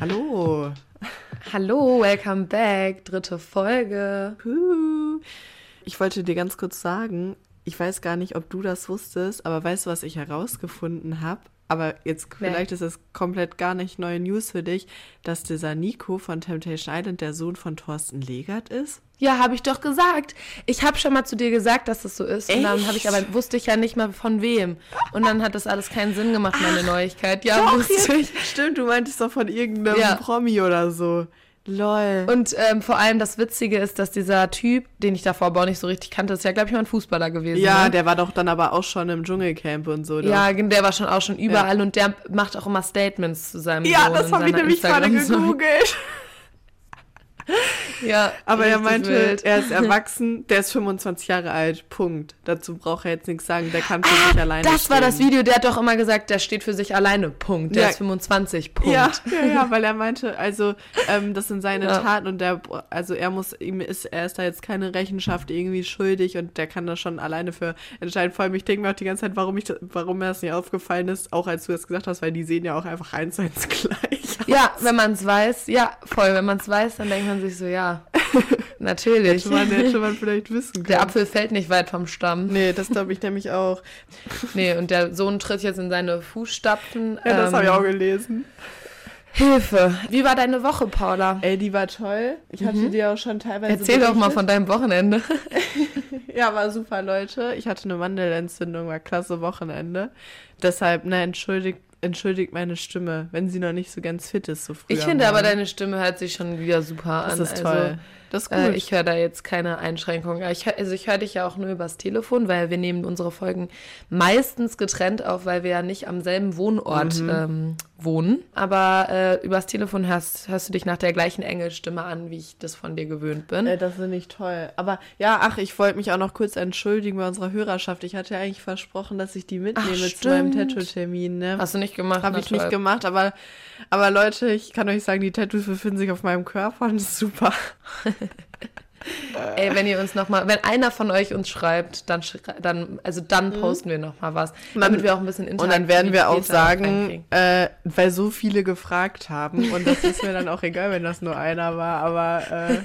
Hallo. Hallo, welcome back. Dritte Folge. Ich wollte dir ganz kurz sagen, ich weiß gar nicht, ob du das wusstest, aber weißt du, was ich herausgefunden habe? Aber jetzt Nee. vielleicht ist es komplett gar nicht neue News für dich, dass dieser Nico von Temptation Island der Sohn von Thorsten Legert ist. Ja, habe ich doch gesagt. Ich habe schon mal zu dir gesagt, dass das so ist. Und dann habe ich Echt? aber wusste ich ja nicht mal von wem. Und dann hat das alles keinen Sinn gemacht, meine Neuigkeit. Ja, Doch, wusste ich. Stimmt, du meintest doch von irgendeinem Ja. Promi oder so. Lol. Und ähm, vor allem das Witzige ist, dass dieser Typ, den ich davor aber auch nicht so richtig kannte, ist ja, glaube ich, mal ein Fußballer gewesen. ja, ne? der war doch dann aber auch schon im Dschungelcamp und so. doch. Ja, der war schon auch schon überall und der macht auch immer Statements zu seinem ja Sohn das habe ich nämlich gerade gegoogelt. Ja, Aber er meinte, wild. er ist erwachsen, der ist 25 Jahre alt. Punkt. Dazu braucht er jetzt nichts sagen, der kann für sich alleine Ah, Das war stehen. das Video, der hat doch immer gesagt, der steht für sich alleine. Punkt. Der Ja. ist 25. Punkt. Ja, ja, ja, weil er meinte, also ähm, das sind seine Ja. Taten und der, also er muss, ihm ist, er ist da jetzt keine Rechenschaft irgendwie schuldig und der kann das schon alleine für entscheiden. Vor allem, ich denke mir auch die ganze Zeit, warum ich, warum mir das nicht aufgefallen ist, auch als du das gesagt hast, weil die sehen ja auch einfach eins zu eins gleich. Ja, wenn man es weiß, ja, voll. Wenn man es weiß, dann denkt man sich so, ja, natürlich. Hätte man, hätte man vielleicht wissen können. Der Apfel fällt nicht weit vom Stamm. Nee, das glaube ich nämlich auch. Nee, und der Sohn tritt jetzt in seine Fußstapfen. Ja, das Ähm, habe ich auch gelesen. Hilfe. Wie war deine Woche, Paula? Ey, die war toll. Ich hatte dir auch schon teilweise. Mhm. Erzähl doch mal berichtet. von deinem Wochenende. Ja, war super, Leute. Ich hatte eine Mandelentzündung, war klasse Wochenende. Deshalb, ne, entschuldigt, entschuldigt meine Stimme, wenn sie noch nicht so ganz fit ist, so früh. Ich finde aber, deine Stimme hört sich schon wieder super Das an. ist toll. Das ist gut. Äh, ich höre da jetzt keine Einschränkungen. Ich, also ich höre dich ja auch nur übers Telefon, weil wir nehmen unsere Folgen meistens getrennt auf, weil wir ja nicht am selben Wohnort Mhm. ähm, wohnen. Aber äh, übers Telefon hörst, hörst du dich nach der gleichen Engelstimme an, wie ich das von dir gewöhnt bin. Äh, das finde ich toll. Aber ja, ach, ich wollte mich auch noch kurz entschuldigen bei unserer Hörerschaft. Ich hatte ja eigentlich versprochen, dass ich die mitnehme zu meinem. Tattoo-Termin. Ne? Hast du nicht gemacht? Habe ich nicht gemacht, aber, aber Leute, ich kann euch sagen, die Tattoos befinden sich auf meinem Körper und das ist super. Ey, wenn ihr uns noch mal, wenn einer von euch uns schreibt, dann, dann also dann posten wir noch mal was, dann- damit wir auch ein bisschen Mhm. Und dann werden wir auch sagen, äh, weil so viele gefragt haben, und das ist mir dann auch egal, wenn das nur einer war, aber äh,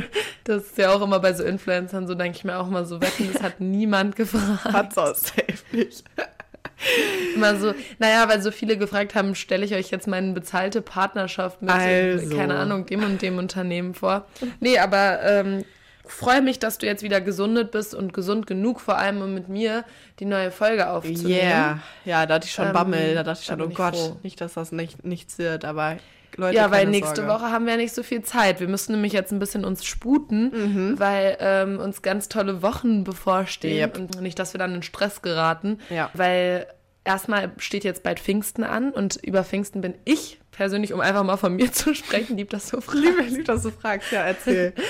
Das ist ja auch immer bei so Influencern, so denke ich mir auch mal so, wetten, das hat niemand gefragt. hat's auch safe nicht. Immer so, naja, weil so viele gefragt haben, stelle ich euch jetzt meine bezahlte Partnerschaft mit, Also. keine Ahnung, dem und dem Unternehmen vor. Nee, aber ähm, freue mich, dass du jetzt wieder gesundet bist und gesund genug, vor allem um mit mir die neue Folge aufzunehmen. Yeah. Ja, da hatte ich schon Ähm, Bammel, da dachte ich schon, oh Gott, froh. nicht, dass das nicht, nichts wird, aber Leute, Ja, weil nächste Sorge. Woche haben wir ja nicht so viel Zeit. Wir müssen nämlich jetzt ein bisschen uns sputen, Mhm. weil ähm, uns ganz tolle Wochen bevorstehen Yep. und nicht, dass wir dann in Stress geraten. Ja. Weil erstmal steht jetzt bald Pfingsten an und über Pfingsten bin ich persönlich, um einfach mal von mir zu sprechen, lieb das so Liebe, fragst. lieb, dass du fragst, ja, erzähl.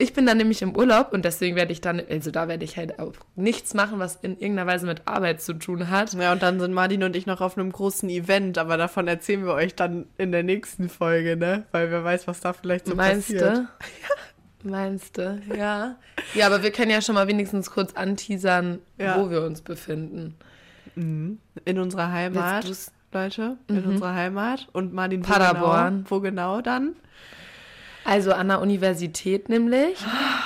Ich bin dann nämlich im Urlaub und deswegen werde ich dann, also da werde ich halt auch nichts machen, was in irgendeiner Weise mit Arbeit zu tun hat. Ja, und dann sind Martin und ich noch auf einem großen Event, aber davon erzählen wir euch dann in der nächsten Folge, ne? Weil wer weiß, was da vielleicht so Meinst passiert. du? Meinst du? Ja. Ja, aber wir können ja schon mal wenigstens kurz anteasern, Ja. wo wir uns befinden. In unserer Heimat? Leute, in unserer Heimat. Und Martin, wo Paderborn. Genau, wo genau dann? Also an der Universität nämlich.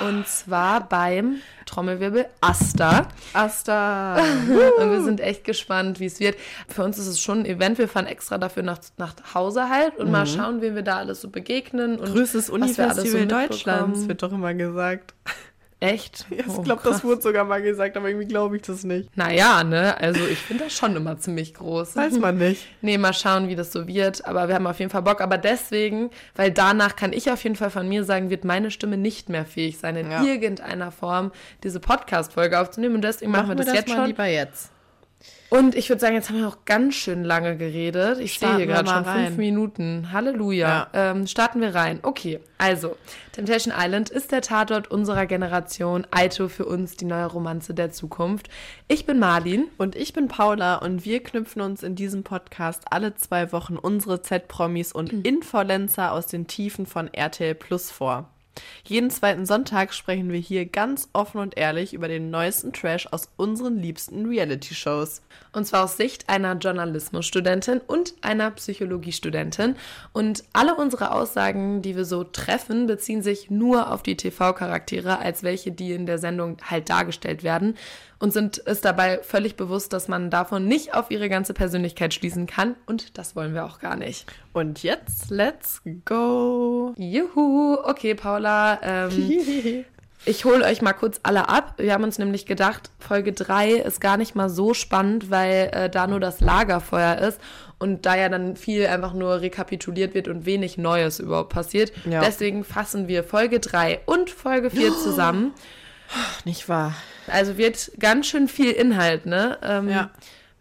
Und zwar beim Trommelwirbel Asta. Asta. Und wir sind echt gespannt, wie es wird. Für uns ist es schon ein Event. Wir fahren extra dafür nach, nach Hause halt und mal schauen, wem wir da alles so begegnen. Und Größtes alles so Unifestival Deutschlands, wird doch immer gesagt. Echt? Ja, ich Oh, glaube, das wurde sogar mal gesagt, aber irgendwie glaube ich das nicht. Naja, ne? Also ich finde das schon immer ziemlich groß. Weiß man nicht. Nee, mal schauen, wie das so wird. Aber wir haben auf jeden Fall Bock. Aber deswegen, weil danach kann ich auf jeden Fall von mir sagen, wird meine Stimme nicht mehr fähig sein, in Ja. irgendeiner Form diese Podcast-Folge aufzunehmen. Und deswegen machen, wir das, jetzt mal schon. lieber jetzt. Und ich würde sagen, jetzt haben wir auch ganz schön lange geredet. Ich sehe hier gerade schon rein. fünf Minuten. Halleluja. Ähm, starten wir rein. Okay, also, Temptation Island ist der Tatort unserer Generation. Aito für uns die neue Romanze der Zukunft. Ich bin Marlin. Und ich bin Paula und wir knüpfen uns in diesem Podcast alle zwei Wochen unsere Z-Promis und Influencer aus den Tiefen von RTL Plus vor. Jeden zweiten Sonntag sprechen wir hier ganz offen und ehrlich über den neuesten Trash aus unseren liebsten Reality-Shows. Und zwar aus Sicht einer Journalismusstudentin und einer Psychologiestudentin. Und alle unsere Aussagen, die wir so treffen, beziehen sich nur auf die TV-Charaktere, als welche, die in der Sendung halt dargestellt werden. Und sind es dabei völlig bewusst, dass man davon nicht auf ihre ganze Persönlichkeit schließen kann. Und das wollen wir auch gar nicht. Und jetzt, let's go. Juhu. Okay, Paula. Ähm, Ich hole euch mal kurz alle ab. Wir haben uns nämlich gedacht, Folge 3 ist gar nicht mal so spannend, weil äh, da nur das Lagerfeuer ist und da ja dann viel einfach nur rekapituliert wird und wenig Neues überhaupt passiert. Ja. Deswegen fassen wir Folge 3 und Folge 4 zusammen. Nicht wahr. Also wird ganz schön viel Inhalt, ne? Ähm, ja.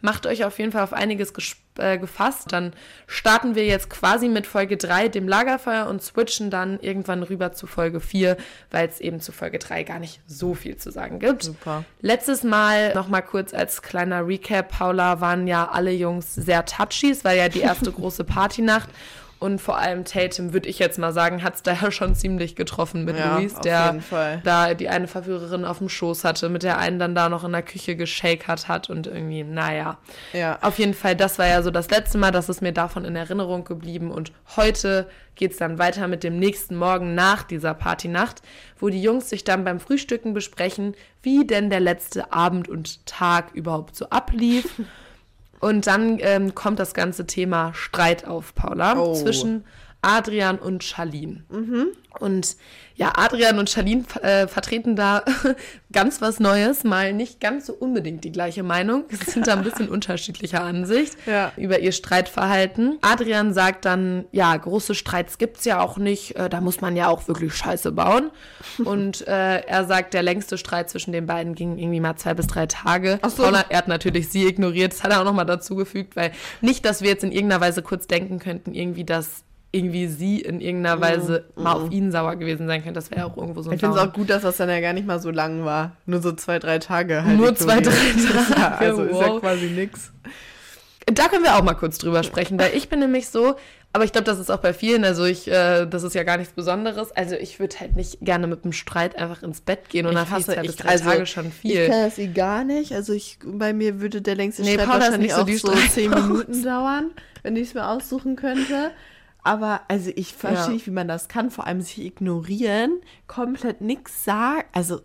Macht euch auf jeden Fall auf einiges äh, gefasst. Dann starten wir jetzt quasi mit Folge 3, dem Lagerfeuer, und switchen dann irgendwann rüber zu Folge 4, weil es eben zu Folge 3 gar nicht so viel zu sagen gibt. Super. Letztes Mal nochmal kurz als kleiner Recap, Paula, waren ja alle Jungs sehr touchy. Es war ja die erste große Partynacht. Und vor allem Tatum, würde ich jetzt mal sagen, hat es da ja schon ziemlich getroffen mit ja, Luis, der da die eine Verführerin auf dem Schoß hatte, mit der einen dann da noch in der Küche geschakert hat und irgendwie, naja. Ja. Auf jeden Fall, das war ja so das letzte Mal, das ist mir davon in Erinnerung geblieben. Und heute geht es dann weiter mit dem nächsten Morgen nach dieser Partynacht, wo die Jungs sich dann beim Frühstücken besprechen, wie denn der letzte Abend und Tag überhaupt so ablief. Und dann ähm, kommt das ganze Thema Streit auf, Paula, oh. zwischen Adrian und Charlene. Mhm. Und ja, Adrian und Charlene äh, vertreten da ganz was Neues, mal nicht ganz so unbedingt die gleiche Meinung. Sie sind da ein bisschen unterschiedlicher Ansicht ja. über ihr Streitverhalten. Adrian sagt dann, ja, große Streits gibt's ja auch nicht, äh, da muss man ja auch wirklich Scheiße bauen. Und äh, er sagt, der längste Streit zwischen den beiden ging irgendwie mal zwei bis drei Tage. Ach so. er hat natürlich sie ignoriert, das hat er auch nochmal dazu gefügt, weil nicht, dass wir jetzt in irgendeiner Weise kurz denken könnten, irgendwie, dass irgendwie sie in irgendeiner Weise mm, mal auf ihn sauer gewesen sein könnte. Das wäre auch irgendwo so ein Ich finde es auch gut, dass das dann ja gar nicht mal so lang war. Nur so zwei, drei Tage halt. Nur zwei, drei Tage. Ja, also wow. ist ja quasi nix. Da können wir auch mal kurz drüber sprechen, weil ich bin nämlich so, aber ich glaube, das ist auch bei vielen, also ich, äh, das ist ja gar nichts Besonderes. Also ich würde halt nicht gerne mit einem Streit einfach ins Bett gehen und dann hasse ich drei also, Tage schon viel. Ich kann das eh gar nicht. Also ich, bei mir würde der längste nee, Streit Paula wahrscheinlich so auch so zehn Minuten dauern, wenn ich es mir aussuchen könnte. Aber also ich verstehe ja. nicht, wie man das kann. Vor allem sich ignorieren, komplett nichts sagen. Also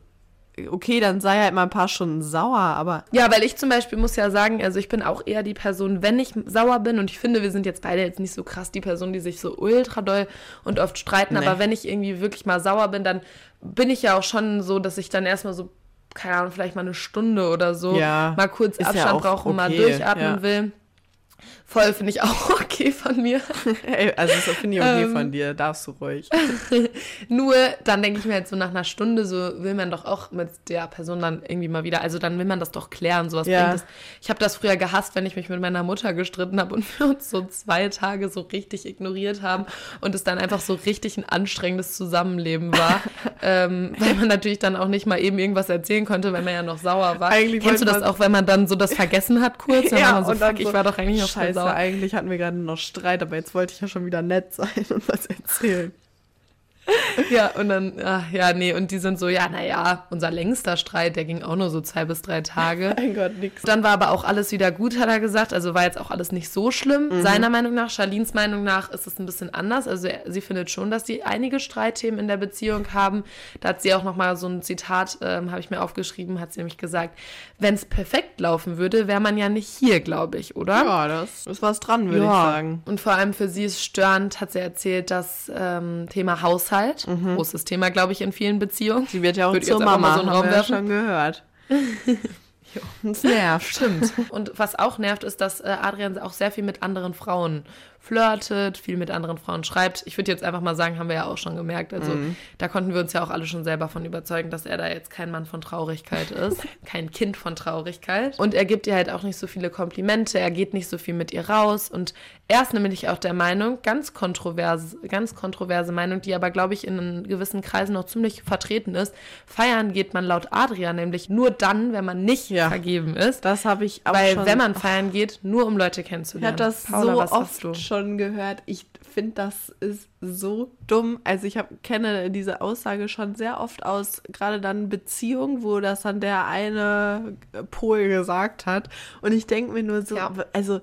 okay, dann sei halt mal ein paar Stunden sauer, aber. Ja, weil ich zum Beispiel muss ja sagen, also ich bin auch eher die Person, wenn ich sauer bin, und ich finde, wir sind jetzt beide jetzt nicht so krass die Person, die sich so ultra doll und oft streiten, nee. aber wenn ich irgendwie wirklich mal sauer bin, dann bin ich ja auch schon so, dass ich dann erstmal so, keine Ahnung, vielleicht mal eine Stunde oder so ja, mal kurz Abstand ja brauche okay. und mal durchatmen ja. will. Voll finde ich auch okay von mir. Ey, also das finde ich okay ähm, von dir, darfst du ruhig. Nur dann denke ich mir jetzt so nach einer Stunde, so will man doch auch mit der Person dann irgendwie mal wieder, also dann will man das doch klären, sowas ja. bringt Ich habe das früher gehasst, wenn ich mich mit meiner Mutter gestritten habe und wir uns so zwei Tage so richtig ignoriert haben und es dann einfach so richtig ein anstrengendes Zusammenleben war, ähm, weil man natürlich dann auch nicht mal eben irgendwas erzählen konnte, weil man ja noch sauer war. Eigentlich Kennst du das auch, wenn man dann so das vergessen hat kurz? ja, so, und fuck, so, ich war doch eigentlich noch Scheiße, sauer. eigentlich hatten wir gerade noch Streit, aber jetzt wollte ich ja schon wieder nett sein und was erzählen. ja, und dann, ach, ja, nee, und die sind so, ja, naja, unser längster Streit, der ging auch nur so zwei bis drei Tage. mein Gott, nix. Dann war aber auch alles wieder gut, hat er gesagt. Also war jetzt auch alles nicht so schlimm. Mhm. Seiner Meinung nach, Charlines Meinung nach, ist es ein bisschen anders. Also er, sie findet schon, dass sie einige Streitthemen in der Beziehung haben. Da hat sie auch nochmal so ein Zitat, ähm, habe ich mir aufgeschrieben, hat sie nämlich gesagt, wenn es perfekt laufen würde, wäre man ja nicht hier, glaube ich, oder? Ja, das ist was dran, würde ja. ich sagen. Und vor allem für sie ist störend, hat sie erzählt, das ähm, Thema Haushalt Haushalt. Mhm. Großes Thema, glaube ich, in vielen Beziehungen. Sie wird ja auch Würde zur Mama, so einen haben wir ja schon gehört. Das nervt. Stimmt. Und was auch nervt, ist, dass äh, Adrian auch sehr viel mit anderen Frauen flirtet, viel mit anderen Frauen schreibt. Ich würde jetzt einfach mal sagen, haben wir ja auch schon gemerkt. Also mhm. da konnten wir uns ja auch alle schon selber von überzeugen, dass er da jetzt kein Mann von Traurigkeit ist, kein Kind von Traurigkeit. Und er gibt ihr halt auch nicht so viele Komplimente, er geht nicht so viel mit ihr raus. Und er ist nämlich auch der Meinung, ganz kontroverse, ganz kontroverse Meinung, die aber, glaube ich, in gewissen Kreisen noch ziemlich vertreten ist. Feiern geht man laut Adrian nämlich nur dann, wenn man nicht ja, vergeben ist. Das habe ich auch Weil schon, wenn man feiern geht, nur um Leute kennenzulernen. Ich habe das Paula, so oft schon schon gehört. Ich finde, das ist so dumm. Also ich hab, kenne diese Aussage schon sehr oft aus, gerade dann Beziehungen, wo das dann der eine Pol gesagt hat. Und ich denke mir nur so, ja. also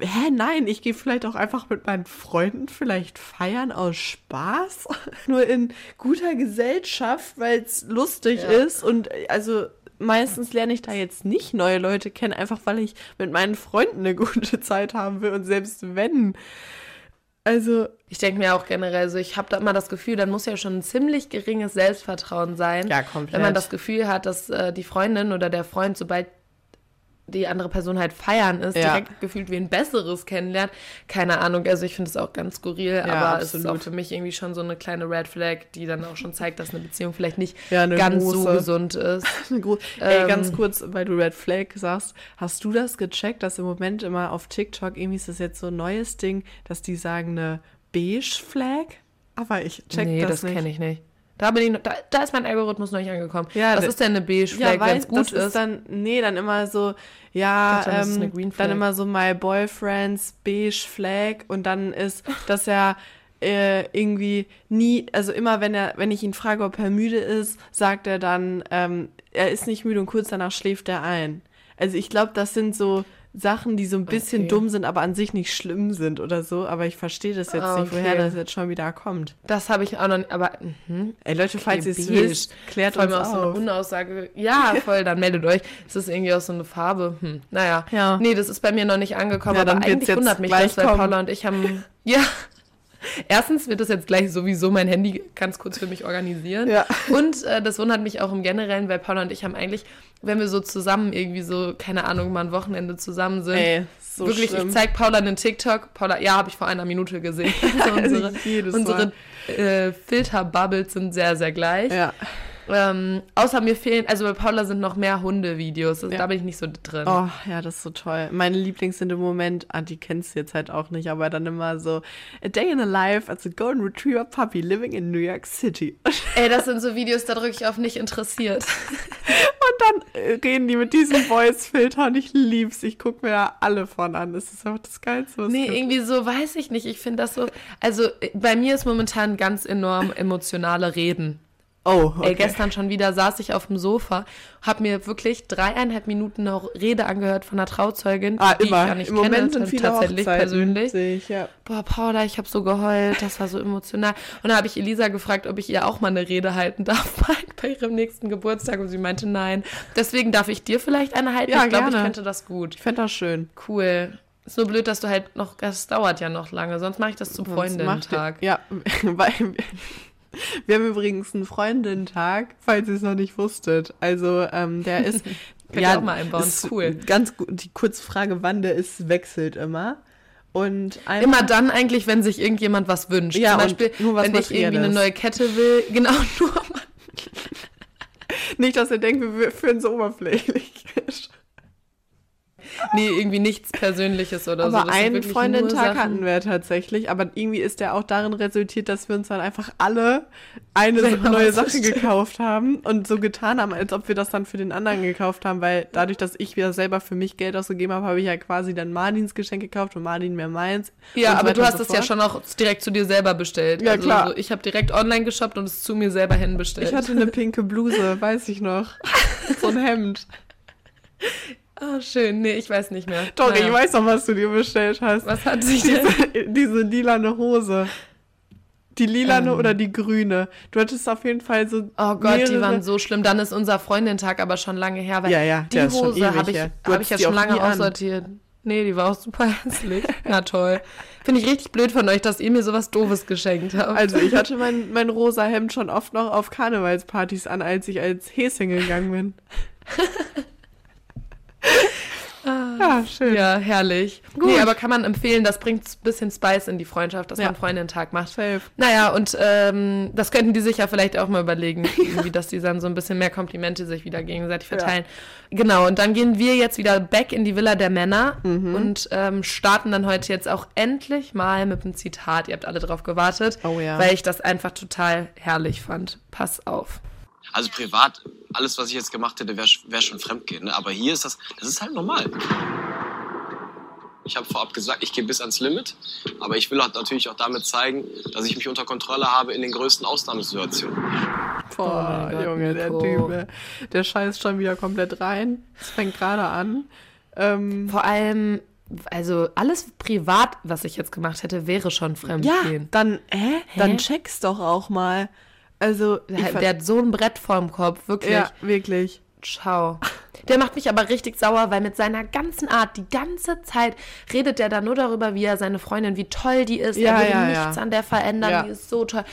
hä, nein, ich gehe vielleicht auch einfach mit meinen Freunden vielleicht feiern aus Spaß. Nur in guter Gesellschaft, weil es lustig ja. ist. Und also meistens lerne ich da jetzt nicht neue Leute kennen, einfach weil ich mit meinen Freunden eine gute Zeit haben will. Und selbst wenn. Also. Ich denke mir auch generell so, ich habe da immer das Gefühl, dann muss ja schon ein ziemlich geringes Selbstvertrauen sein. Ja, komplett. Wenn man das Gefühl hat, dass äh, die Freundin oder der Freund, sobald die andere Person halt feiern ist, ja. direkt gefühlt wie ein besseres kennenlernt. Keine Ahnung, also ich finde es auch ganz skurril, ja, aber absolut. es ist auch für mich irgendwie schon so eine kleine Red Flag, die dann auch schon zeigt, dass eine Beziehung vielleicht nicht ja, ganz große. so gesund ist. Ey, ähm, ganz kurz, weil du Red Flag sagst, hast du das gecheckt, dass im Moment immer auf TikTok, irgendwie ist das jetzt so ein neues Ding, dass die sagen eine Beige Flag? Aber ich check nee, das, das nicht. Nee, das kenne ich nicht. Da, bin ich, da, da ist mein Algorithmus noch nicht angekommen. Ja, Was ist denn eine beige Flag, ja, wenn es gut das ist? dann, nee, dann immer so, ja, dachte, ähm, dann immer so my boyfriend's beige Flag und dann ist das ja äh, irgendwie nie, also immer wenn er, wenn ich ihn frage, ob er müde ist, sagt er dann, ähm, er ist nicht müde und kurz danach schläft er ein. Also ich glaube, das sind so Sachen, die so ein bisschen okay. dumm sind, aber an sich nicht schlimm sind oder so. Aber ich verstehe das jetzt okay. nicht, woher das jetzt schon wieder kommt. Das habe ich auch noch nicht, aber mh. Ey Leute, falls ihr es wisst, klärt voll uns auf. so eine Unaussage. Ja, voll, dann meldet euch. Es ist irgendwie auch so eine Farbe. Hm. Naja. Ja. Nee, das ist bei mir noch nicht angekommen, ja, aber eigentlich wundert mich das, weil Paula und ich haben. Ja. Erstens wird das jetzt gleich sowieso mein Handy ganz kurz für mich organisieren. Ja. Und äh, das wundert mich auch im Generellen, weil Paula und ich haben eigentlich, wenn wir so zusammen irgendwie so, keine Ahnung, mal ein Wochenende zusammen sind. Ey, so wirklich, schlimm. ich zeig Paula einen TikTok. Paula, ja, habe ich vor einer Minute gesehen. Also unsere unsere äh, Filterbubbles sind sehr, sehr gleich. Ja. Ähm, außer mir fehlen, also bei Paula sind noch mehr Hundevideos. Also ja. Da bin ich nicht so drin. Oh, ja, das ist so toll. Meine Lieblings sind im Moment, ah, die kennst du jetzt halt auch nicht, aber dann immer so A Day in a Life as a Golden Retriever Puppy living in New York City. Ey, das sind so Videos, da drücke ich auf nicht interessiert. und dann äh, reden die mit diesem Voice-Filter und ich lieb's. Ich gucke mir da alle von an. Das ist einfach das Geilste, was Nee, gibt. irgendwie so, weiß ich nicht. Ich finde das so, also äh, bei mir ist momentan ganz enorm emotionale Reden. Oh, okay. Ey, gestern schon wieder saß ich auf dem Sofa, habe mir wirklich dreieinhalb Minuten noch Rede angehört von einer Trauzeugin, ah, die immer. ich ja nicht Im kenne, Moment sind viele tatsächlich persönlich. Ich, ja. Boah, Paula, ich habe so geheult, das war so emotional. Und da habe ich Elisa gefragt, ob ich ihr auch mal eine Rede halten darf bei ihrem nächsten Geburtstag und sie meinte nein. Deswegen darf ich dir vielleicht eine halten. Ja, ich glaube, ich könnte das gut. Ich fände das schön. Cool. Ist nur blöd, dass du halt noch, das dauert ja noch lange, sonst mache ich das zum Freundinnen-Tag. Ja, weil wir haben übrigens einen Freundentag, falls ihr es noch nicht wusstet. Also ähm, der ist Könnt ja auch mal einbauen, ist cool. Ganz gut. Die Kurzfrage, wann der ist, wechselt immer. Und immer dann eigentlich, wenn sich irgendjemand was wünscht. Ja, Zum Beispiel, nur was wenn ich irgendwie eine neue Kette will. Genau, nur. Nicht, dass ihr denkt, wir führen so oberflächlich nee, irgendwie nichts Persönliches oder aber so. Aber einen Freundentag hatten wir tatsächlich, aber irgendwie ist der auch darin resultiert, dass wir uns dann einfach alle eine Selber neue Sache gekauft haben und so getan haben, als ob wir das dann für den anderen gekauft haben, weil dadurch, dass ich wieder selber für mich Geld ausgegeben habe, habe ich ja quasi dann Martins Geschenk gekauft und Martin mir meins. Ja, aber du hast es ja schon auch direkt zu dir selber bestellt. Ja, also, klar. So, ich habe direkt online geshoppt und es zu mir selber hinbestellt. Ich hatte eine pinke Bluse, weiß ich noch. so ein Hemd. Oh, schön. Nee, ich weiß nicht mehr. Doch, naja. ich weiß noch, was du dir bestellt hast. Was hat sich denn? Diese, lilane Hose. Die lilane ähm. oder die grüne. Du hattest auf jeden Fall so. Oh Gott, die waren so schlimm. Dann ist unser Freundentag aber schon lange her. Weil ja, ja, die Hose habe ich, hab ich ja schon lange aussortiert. Nee, die war auch super hässlich. Na toll. Finde ich richtig blöd von euch, dass ihr mir sowas Doofes geschenkt habt. Also ich hatte mein, mein rosa Hemd schon oft noch auf Karnevalspartys an, als ich als Häschen gegangen bin. Ja, schön. Ja, herrlich. Gut. Nee, aber kann man empfehlen, das bringt ein bisschen Spice in die Freundschaft, dass ja. man Freundin-Tag macht. Safe. Naja, und ähm, das könnten die sich ja vielleicht auch mal überlegen, irgendwie, dass die dann so ein bisschen mehr Komplimente sich wieder gegenseitig verteilen. Ja. Genau, und dann gehen wir jetzt wieder back in die Villa der Männer mhm. und ähm, starten dann heute jetzt auch endlich mal mit einem Zitat. Ihr habt alle drauf gewartet, oh, ja. weil ich das einfach total herrlich fand. Pass auf. Also privat, alles, was ich jetzt gemacht hätte, wäre wär schon Fremdgehen. Ne? Aber hier ist das, das ist halt normal. Ich habe vorab gesagt, ich gehe bis ans Limit. Aber ich will halt natürlich auch damit zeigen, dass ich mich unter Kontrolle habe in den größten Ausnahmesituationen. Boah, Oh Junge, der Nico. Typ, ey. der scheißt schon wieder komplett rein. Es fängt gerade an. Ähm, Vor allem, also alles privat, was ich jetzt gemacht hätte, wäre schon ja, Fremdgehen. dann, hä? Dann check's doch auch mal. Also, Der, hat so ein Brett vorm Kopf, wirklich. ja, wirklich. Ciao. Der macht mich aber richtig sauer, weil mit seiner ganzen Art, die ganze Zeit redet der da nur darüber, wie er seine Freundin, wie toll die ist. Ja, er will ja, nichts ja. an der verändern, Ja. die ist so toll.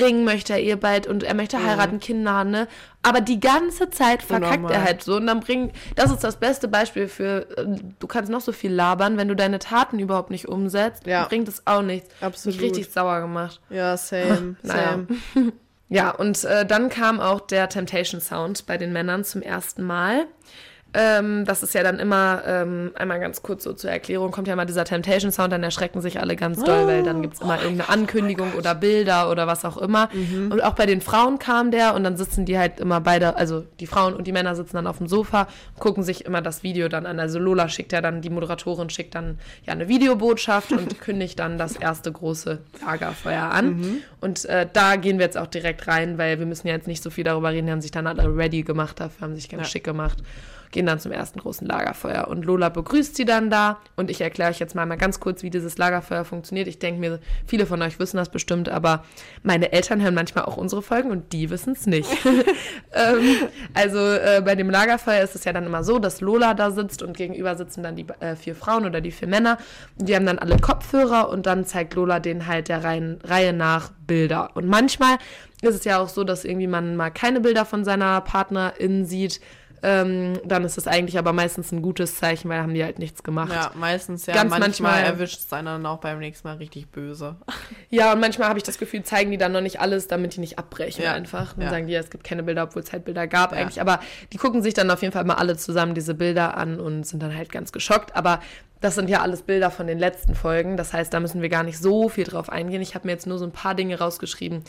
Ring möchte er ihr bald und er möchte heiraten, Kinder haben, ne? Aber die ganze Zeit verkackt er halt so. Und dann bringt, das ist das beste Beispiel für, äh, du kannst noch so viel labern, wenn du deine Taten überhaupt nicht umsetzt, Ja. bringt es auch nichts. Absolut. Mich richtig sauer gemacht. Ja, same, Naja. same. Ja, und äh, dann kam auch der Temptation Sound bei den Männern zum ersten Mal. Ähm, das ist ja dann immer, ähm, einmal ganz kurz so zur Erklärung, kommt ja mal dieser Temptation Sound, dann erschrecken sich alle ganz doll, weil dann gibt's immer irgendeine Ankündigung oder Bilder oder was auch immer. Und auch bei den Frauen kam der und dann sitzen die halt immer beide, also die Frauen und die Männer sitzen dann auf dem Sofa, gucken sich immer das Video dann an. Also Lola schickt ja dann, die Moderatorin schickt dann ja eine Videobotschaft und kündigt dann das erste große Lagerfeuer an. Und äh, da gehen wir jetzt auch direkt rein, weil wir müssen ja jetzt nicht so viel darüber reden, die haben sich dann alle ready gemacht dafür, haben sich ganz Ja. schick gemacht gehen dann zum ersten großen Lagerfeuer. Und Lola begrüßt sie dann da. Und ich erkläre euch jetzt mal, mal ganz kurz, wie dieses Lagerfeuer funktioniert. Ich denke mir, viele von euch wissen das bestimmt, aber meine Eltern hören manchmal auch unsere Folgen und die wissen es nicht. ähm, also äh, bei dem Lagerfeuer ist es ja dann immer so, dass Lola da sitzt und gegenüber sitzen dann die äh, vier Frauen oder die vier Männer. Die haben dann alle Kopfhörer und dann zeigt Lola denen halt der Reihen, Reihe nach Bilder. Und manchmal ist es ja auch so, dass irgendwie man mal keine Bilder von seiner Partnerin sieht. Ähm, dann ist es eigentlich aber meistens ein gutes Zeichen, weil haben die halt nichts gemacht. Ja, meistens ja. Ganz manchmal, manchmal- erwischt es einen dann auch beim nächsten Mal richtig böse. Ja, und manchmal habe ich das Gefühl, zeigen die dann noch nicht alles, damit die nicht abbrechen Ja. einfach. Dann Ja. sagen die, ja, es gibt keine Bilder, obwohl es halt Bilder gab Ja. eigentlich. Aber die gucken sich dann auf jeden Fall mal alle zusammen diese Bilder an und sind dann halt ganz geschockt. Aber das sind ja alles Bilder von den letzten Folgen. Das heißt, da müssen wir gar nicht so viel drauf eingehen. Ich habe mir jetzt nur so ein paar Dinge rausgeschrieben,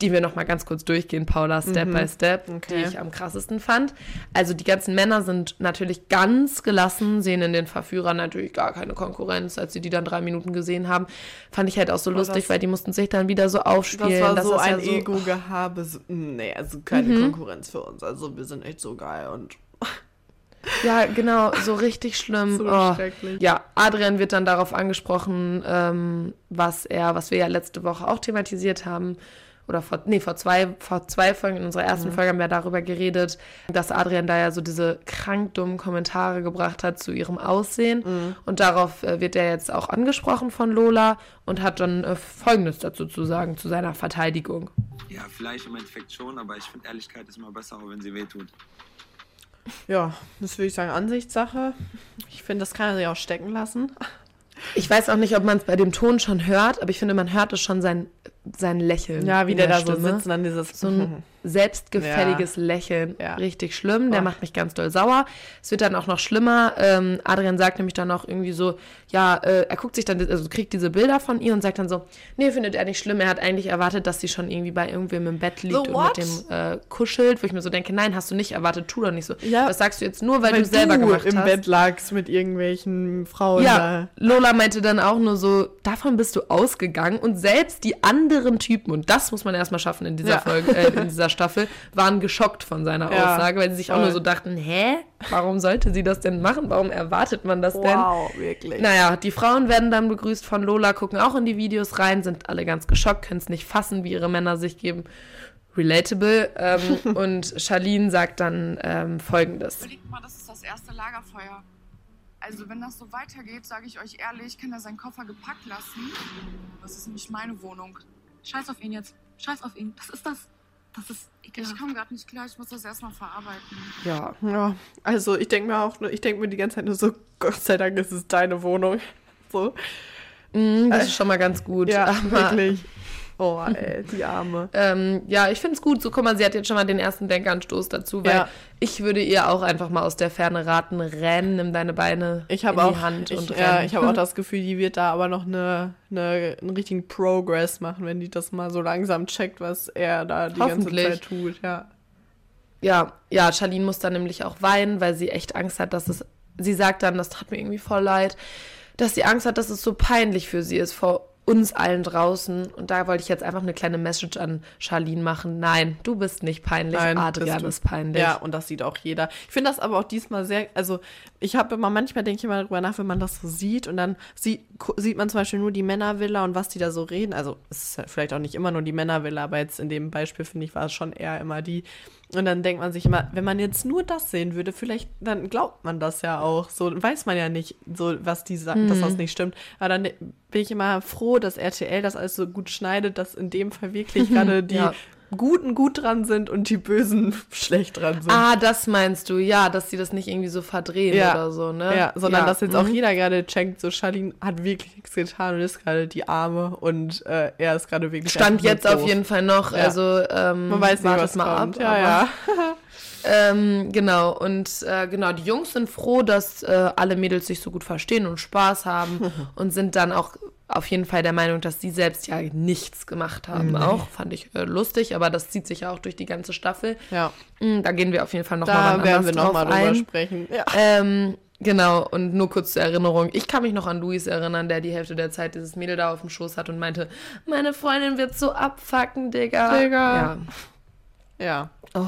die wir noch mal ganz kurz durchgehen, Paula, Step by Step, die Mhm. Okay. ich am krassesten fand. Also die ganzen Männer sind natürlich ganz gelassen, sehen in den Verführern natürlich gar keine Konkurrenz. Als sie die dann drei Minuten gesehen haben, fand ich halt auch so lustig, das- weil die mussten sich dann wieder so aufspielen. Das war so ist ein ja so- Ego-Gehabe. So, nee, also keine Mhm. Konkurrenz für uns. Also wir sind echt so geil und Ja, genau, so richtig schlimm. so oh. schrecklich. Ja, Adrian wird dann darauf angesprochen, ähm, was er, was wir ja letzte Woche auch thematisiert haben. Oder vor, nee, vor zwei, vor zwei Folgen, in unserer Mhm. ersten Folge haben wir darüber geredet, dass Adrian da ja so diese krank dummen Kommentare gebracht hat zu ihrem Aussehen. Mhm. Und darauf äh, wird er jetzt auch angesprochen von Lola und hat dann äh, Folgendes dazu zu sagen, zu seiner Verteidigung. Ja, vielleicht im Endeffekt schon, aber ich finde Ehrlichkeit ist immer besser, auch wenn sie wehtut. Ja, das würde ich sagen, Ansichtssache. Ich finde, das kann er sich auch stecken lassen. Ich weiß auch nicht, ob man es bei dem Ton schon hört, aber ich finde, man hört es schon sein, sein Lächeln. Ja, wie in der da so Stimme. sitzt und dann dieses. So ein selbstgefälliges Lächeln. Ja. Richtig schlimm. Der Oh. macht mich ganz doll sauer. Es wird dann auch noch schlimmer. Ähm, Adrian sagt nämlich dann auch irgendwie so, ja, äh, er guckt sich dann, also kriegt diese Bilder von ihr und sagt dann so, nee, findet er nicht schlimm. Er hat eigentlich erwartet, dass sie schon irgendwie bei irgendwem im Bett liegt So und what? mit dem äh, kuschelt, wo ich mir so denke, nein, hast du nicht erwartet, tu doch nicht so. Ja. Das sagst du jetzt nur, weil, du es selber gemacht im hast. Bett lagst mit irgendwelchen Frauen. Ja, Lola meinte dann auch nur so, davon bist du ausgegangen und selbst die anderen Typen, und das muss man erstmal schaffen in dieser Ja. Folge, äh, in dieser Staffel, waren geschockt von seiner Ja, Aussage, weil sie sich auch voll. nur so dachten, hä? Warum sollte sie das denn machen? Warum erwartet man das Da. denn? Wow, wirklich. Naja, die Frauen werden dann begrüßt von Lola, gucken auch in die Videos rein, sind alle ganz geschockt, können es nicht fassen, wie ihre Männer sich geben. Relatable. Ähm, und Charlene sagt dann ähm, folgendes. Überlegt mal, das ist das erste Lagerfeuer. Also wenn das so weitergeht, sage ich euch ehrlich, kann er seinen Koffer gepackt lassen. Das ist nämlich meine Wohnung. Scheiß auf ihn jetzt. Scheiß auf ihn. Das ist das. Das ist ekelhaft. Ich komme gerade nicht klar, ich muss das erstmal verarbeiten. Ja, Ja, also ich denke mir auch, nur- ich denke mir die ganze Zeit nur so, Gott sei Dank ist es deine Wohnung. So. mm, das ist schon mal ganz gut. Ja, aber- wirklich. Oh, ey, die Arme. Ähm, ja, ich finde es gut. So, guck mal, sie hat jetzt schon mal den ersten Denkanstoß dazu, weil Ja. ich würde ihr auch einfach mal aus der Ferne raten, renn, nimm deine Beine Ich in habe die auch, Hand ich, und ja, renn. ich habe auch das Gefühl, die wird da aber noch eine, eine, einen richtigen Progress machen, wenn die das mal so langsam checkt, was er da die ganze. Zeit tut. Ja. ja, ja, Charlene muss dann nämlich auch weinen, weil sie echt Angst hat, dass es. Sie sagt dann, das tat mir irgendwie voll leid, dass sie Angst hat, dass es so peinlich für sie ist vor uns allen draußen. Und da wollte ich jetzt einfach eine kleine Message an Charlene machen. Nein, du bist nicht peinlich, Nein, Adrian ist peinlich. Ja, und das sieht auch jeder. Ich finde das aber auch diesmal sehr, also ich habe immer, manchmal denke ich immer darüber nach, wenn man das so sieht und dann sieht, sieht man zum Beispiel nur die Männervilla und was die da so reden. Also es ist vielleicht auch nicht immer nur die Männervilla, aber jetzt in dem Beispiel finde ich, war es schon eher immer die. Und dann denkt man sich immer, wenn man jetzt nur das sehen würde, vielleicht, dann glaubt man das ja auch. So weiß man ja nicht, so was die sagen, dass das nicht stimmt. Aber dann bin ich immer froh, dass RTL das alles so gut schneidet, dass in dem Fall wirklich gerade die Ja. Guten gut dran sind und die Bösen schlecht dran sind. Ah, das meinst du, ja, dass sie das nicht irgendwie so verdrehen Ja. oder so, ne? Ja, sondern dass jetzt auch mhm. jeder gerade checkt, so Charlene hat wirklich nichts getan und ist gerade die Arme und äh, er ist gerade wirklich. Stand jetzt auf jeden Fall noch, Ja. also ähm, Man weiß nicht, was mal kommt. ab. ja, ja. Ähm, genau, und äh, genau, die Jungs sind froh, dass äh, alle Mädels sich so gut verstehen und Spaß haben und sind dann auch auf jeden Fall der Meinung, dass sie selbst ja nichts gemacht haben. Auch fand ich äh, lustig, aber das zieht sich ja auch durch die ganze Staffel. ja. Mm, Da gehen wir auf jeden Fall noch mal Da werden wir nochmal drüber ein. sprechen. Ja. Ähm, genau, und nur kurz zur Erinnerung. Ich kann mich noch an Luis erinnern, der die Hälfte der Zeit dieses Mädel da auf dem Schoß hat und meinte, meine Freundin wird so abfacken, Digga. Digga. Ja. ja. Oh.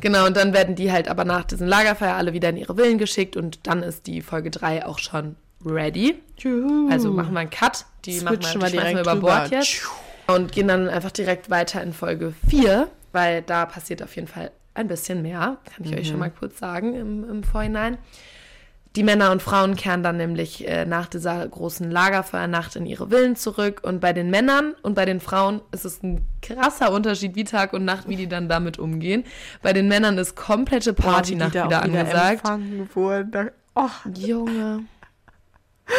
Genau, und dann werden die halt aber nach diesem Lagerfeuer alle wieder in ihre Villen geschickt und dann ist die Folge 3 auch schon ready. Juhu. Also machen wir einen Cut. Die machen wir, Switchen die wir wir über Bord rüber. jetzt. Und gehen dann einfach direkt weiter in Folge 4, weil da passiert auf jeden Fall ein bisschen mehr. Kann ich euch Mhm. schon mal kurz sagen im, im Vorhinein. Die Männer und Frauen kehren dann nämlich äh, nach dieser großen Lagerfeuernacht in ihre Villen zurück. Und bei den Männern und bei den Frauen ist es ein krasser Unterschied wie Tag und Nacht, wie die dann damit umgehen. Bei den Männern ist komplette Partynacht da wieder auch angesagt. empfangen wurden. Oh, Junge.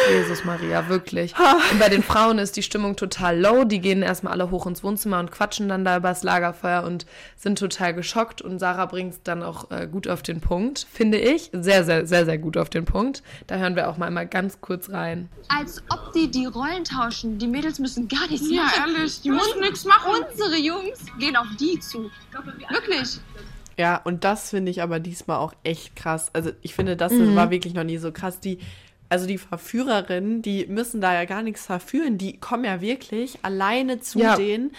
Jesus Maria, wirklich. Und bei den Frauen ist die Stimmung total low. Die gehen erstmal alle hoch ins Wohnzimmer und quatschen dann da übers Lagerfeuer und sind total geschockt. Und Sarah bringt es dann auch äh, gut auf den Punkt, finde ich. Sehr, sehr, sehr, sehr gut auf den Punkt. Da hören wir auch mal, mal ganz kurz rein. Als ob die die Rollen tauschen. Die Mädels müssen gar nichts Ja, machen. ehrlich, die müssen nichts machen. Unsere Jungs gehen auf die zu. Wirklich. Ja, und das finde ich aber diesmal auch echt krass. Also ich finde, das Mhm. war wirklich noch nie so krass. Die, also die Verführerinnen, die müssen da ja gar nichts verführen. Die kommen ja wirklich alleine zu Ja. denen,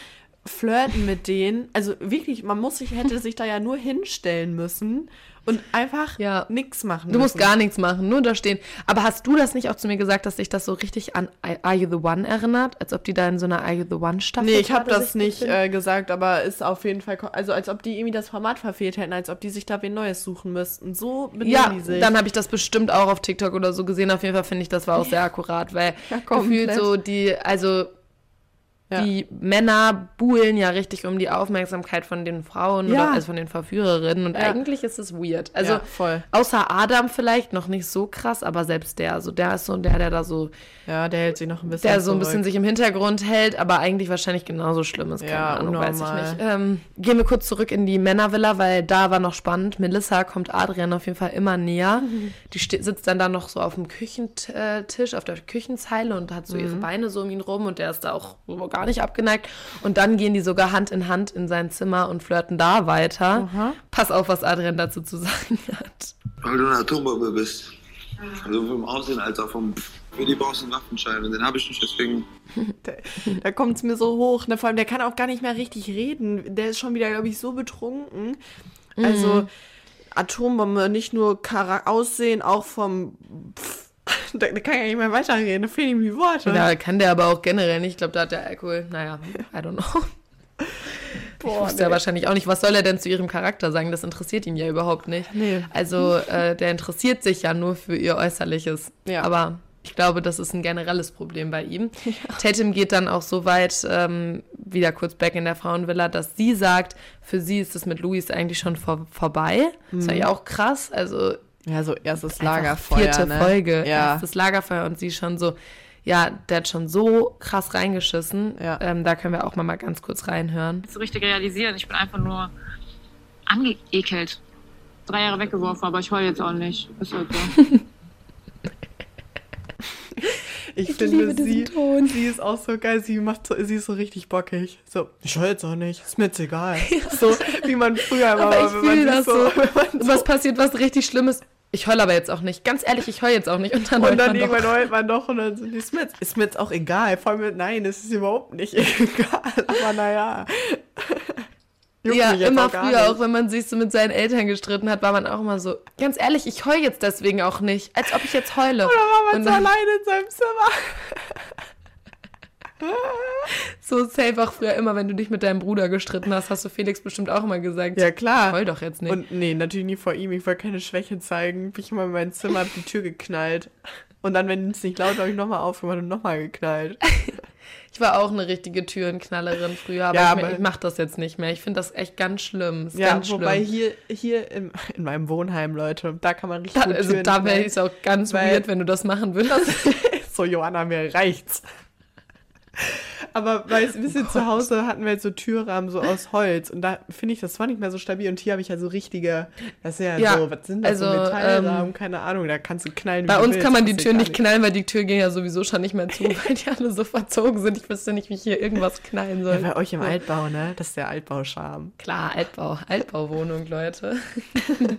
flirten mit denen. Also wirklich, man muss sich, hätte sich da ja nur hinstellen müssen und einfach Ja. nichts machen Du musst müssen. gar nichts machen, nur da stehen. Aber hast du das nicht auch zu mir gesagt, dass sich das so richtig an Are You the One erinnert? Als ob die da in so einer Are You the One Staffel Nee, ich habe das nicht äh, gesagt, aber ist auf jeden Fall, also als ob die irgendwie das Format verfehlt hätten, als ob die sich da wen Neues suchen müssten. So benehmen Ja, die sich. dann habe ich das bestimmt auch auf TikTok oder so gesehen. Auf jeden Fall finde ich, das war auch sehr akkurat, weil Ja, gefühlt so die, also Ja. die Männer buhlen ja richtig um die Aufmerksamkeit von den Frauen Ja. oder also von den Verführerinnen und Ja. eigentlich ist es weird. Also außer Adam vielleicht noch nicht so krass, aber selbst der, also der ist so der, der da so, ja, der hält sich noch ein bisschen der so ein zurück. bisschen sich im Hintergrund hält, aber eigentlich wahrscheinlich genauso schlimm ist. Keine Ja, Ahnung, weiß ich nicht. Ähm, gehen wir kurz zurück in die Männervilla, weil da war noch spannend. Melissa kommt Adrian auf jeden Fall immer näher. Die sitzt dann da noch so auf dem Küchentisch, auf der Küchenzeile und hat so ihre Mhm. Beine so um ihn rum und der ist da auch so gar nicht abgeneigt. Und dann gehen die sogar Hand in Hand in sein Zimmer und flirten da weiter. Pass auf, was Adrian dazu zu sagen hat. Weil du eine Atombombe bist. Also vom Aussehen als auch vom. Für die brauchst du einen Waffenschein und den habe ich nicht, deswegen. Da kommt es mir so hoch. Ne? Vor allem, der kann auch gar nicht mehr richtig reden. Der ist schon wieder, glaube ich, so betrunken. Mhm. Also, Atombombe, nicht nur Chara Aussehen, auch vom. Pff, da, da kann er nicht mehr weiterreden. Da fehlen ihm die Worte. Da kann der aber auch generell nicht. Ich glaube, da hat der Alkohol. Naja, I don't know. Boah, Wusste er wahrscheinlich auch nicht. Was soll er denn zu ihrem Charakter sagen? Das interessiert ihn ja überhaupt nicht. Nee. Also, äh, der interessiert sich ja nur für ihr Äußerliches. Ja. Aber ich glaube, das ist ein generelles Problem bei ihm. Tatum geht dann auch so weit, ähm, wieder kurz back in der Frauenvilla, dass sie sagt, für sie ist es mit Luis eigentlich schon vor, vorbei. Das ist ja auch krass. Also, Ja, so erstes Lagerfeuer. vierte ne? Folge, Ja. erstes Lagerfeuer und sie schon so, ja, der hat schon so krass reingeschissen. Ja. Ähm, da können wir auch mal, mal ganz kurz reinhören. so richtig realisieren. Ich bin einfach nur angeekelt. Drei Jahre weggeworfen, aber ich heule jetzt auch nicht. Ist halt so. Ich, Ich finde, sie, sie ist auch so geil. Sie, macht so, sie ist so richtig bockig. So, ich höre jetzt auch nicht. Ist mir jetzt egal. So, wie man früher war. Aber ich fühle das so. man Und was passiert, was richtig Schlimmes? Ich heule aber jetzt auch nicht. Ganz ehrlich, ich heule jetzt auch nicht. Und dann, Und dann irgendwann heult man doch und dann so, ist mir, jetzt, ist mir jetzt auch egal. Vor allem, nein, es ist überhaupt nicht egal. Aber naja. Juckt Ja, immer auch früher, auch wenn man sich so mit seinen Eltern gestritten hat, war man auch immer so, ganz ehrlich, ich heule jetzt deswegen auch nicht, als ob ich jetzt heule. Oder war man so alleine in seinem Zimmer? So safe auch früher immer, wenn du dich mit deinem Bruder gestritten hast, hast du Felix bestimmt auch immer gesagt. Ja, klar. Heul doch jetzt nicht. Und nee, natürlich nie vor ihm. Ich wollte keine Schwäche zeigen. Bin ich mal in mein Zimmer, hab die Tür geknallt. Und dann, wenn es nicht laut war, habe ich nochmal aufgemacht und nochmal geknallt. ich war auch eine richtige Türenknallerin früher, aber, Ja, ich, aber- ich mach das jetzt nicht mehr. Ich finde das echt ganz schlimm. Ist Ja, ganz wobei schlimm. hier, hier in, in meinem Wohnheim, Leute, da kann man richtig Da, also da wäre es auch ganz weird, wenn du das machen würdest. so, Johanna, mir reicht's. Aber weißt du, bisschen zu Hause hatten wir halt so Türrahmen so aus Holz und da finde ich, das war nicht mehr so stabil und hier habe ich ja so richtige, das ist ja, Ja, so, was sind das, so also, Metallrahmen, ähm, keine Ahnung, da kannst du knallen, Bei du uns willst, kann man die Tür nicht knallen, weil die Türen gehen ja sowieso schon nicht mehr zu, weil die alle so verzogen sind. Ich wüsste nicht, wie ich hier irgendwas knallen soll. Ja, bei euch im Altbau, ne? Das ist der Altbauscharme. Klar, Altbau, Altbauwohnung, Leute.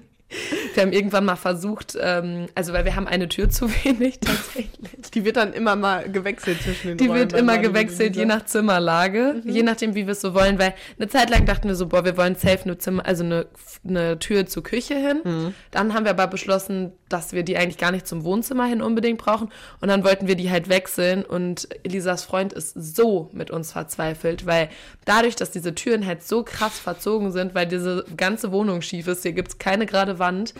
wir haben irgendwann mal versucht, ähm, also weil wir haben eine Tür zu wenig tatsächlich. Die wird dann immer mal gewechselt zwischen den Die Räumen. wird dann immer gewechselt, je nach Zimmerlage, je nachdem, wie wir es so wollen, weil eine Zeit lang dachten wir so, boah, wir wollen safe eine Zimmer, also eine, eine Tür zur Küche hin. Dann haben wir aber beschlossen, dass wir die eigentlich gar nicht zum Wohnzimmer hin unbedingt brauchen. Und dann wollten wir die halt wechseln. Und Elisas Freund ist so mit uns verzweifelt, weil dadurch, dass diese Türen halt so krass verzogen sind, weil diese ganze Wohnung schief ist, hier gibt's keine gerade Wand.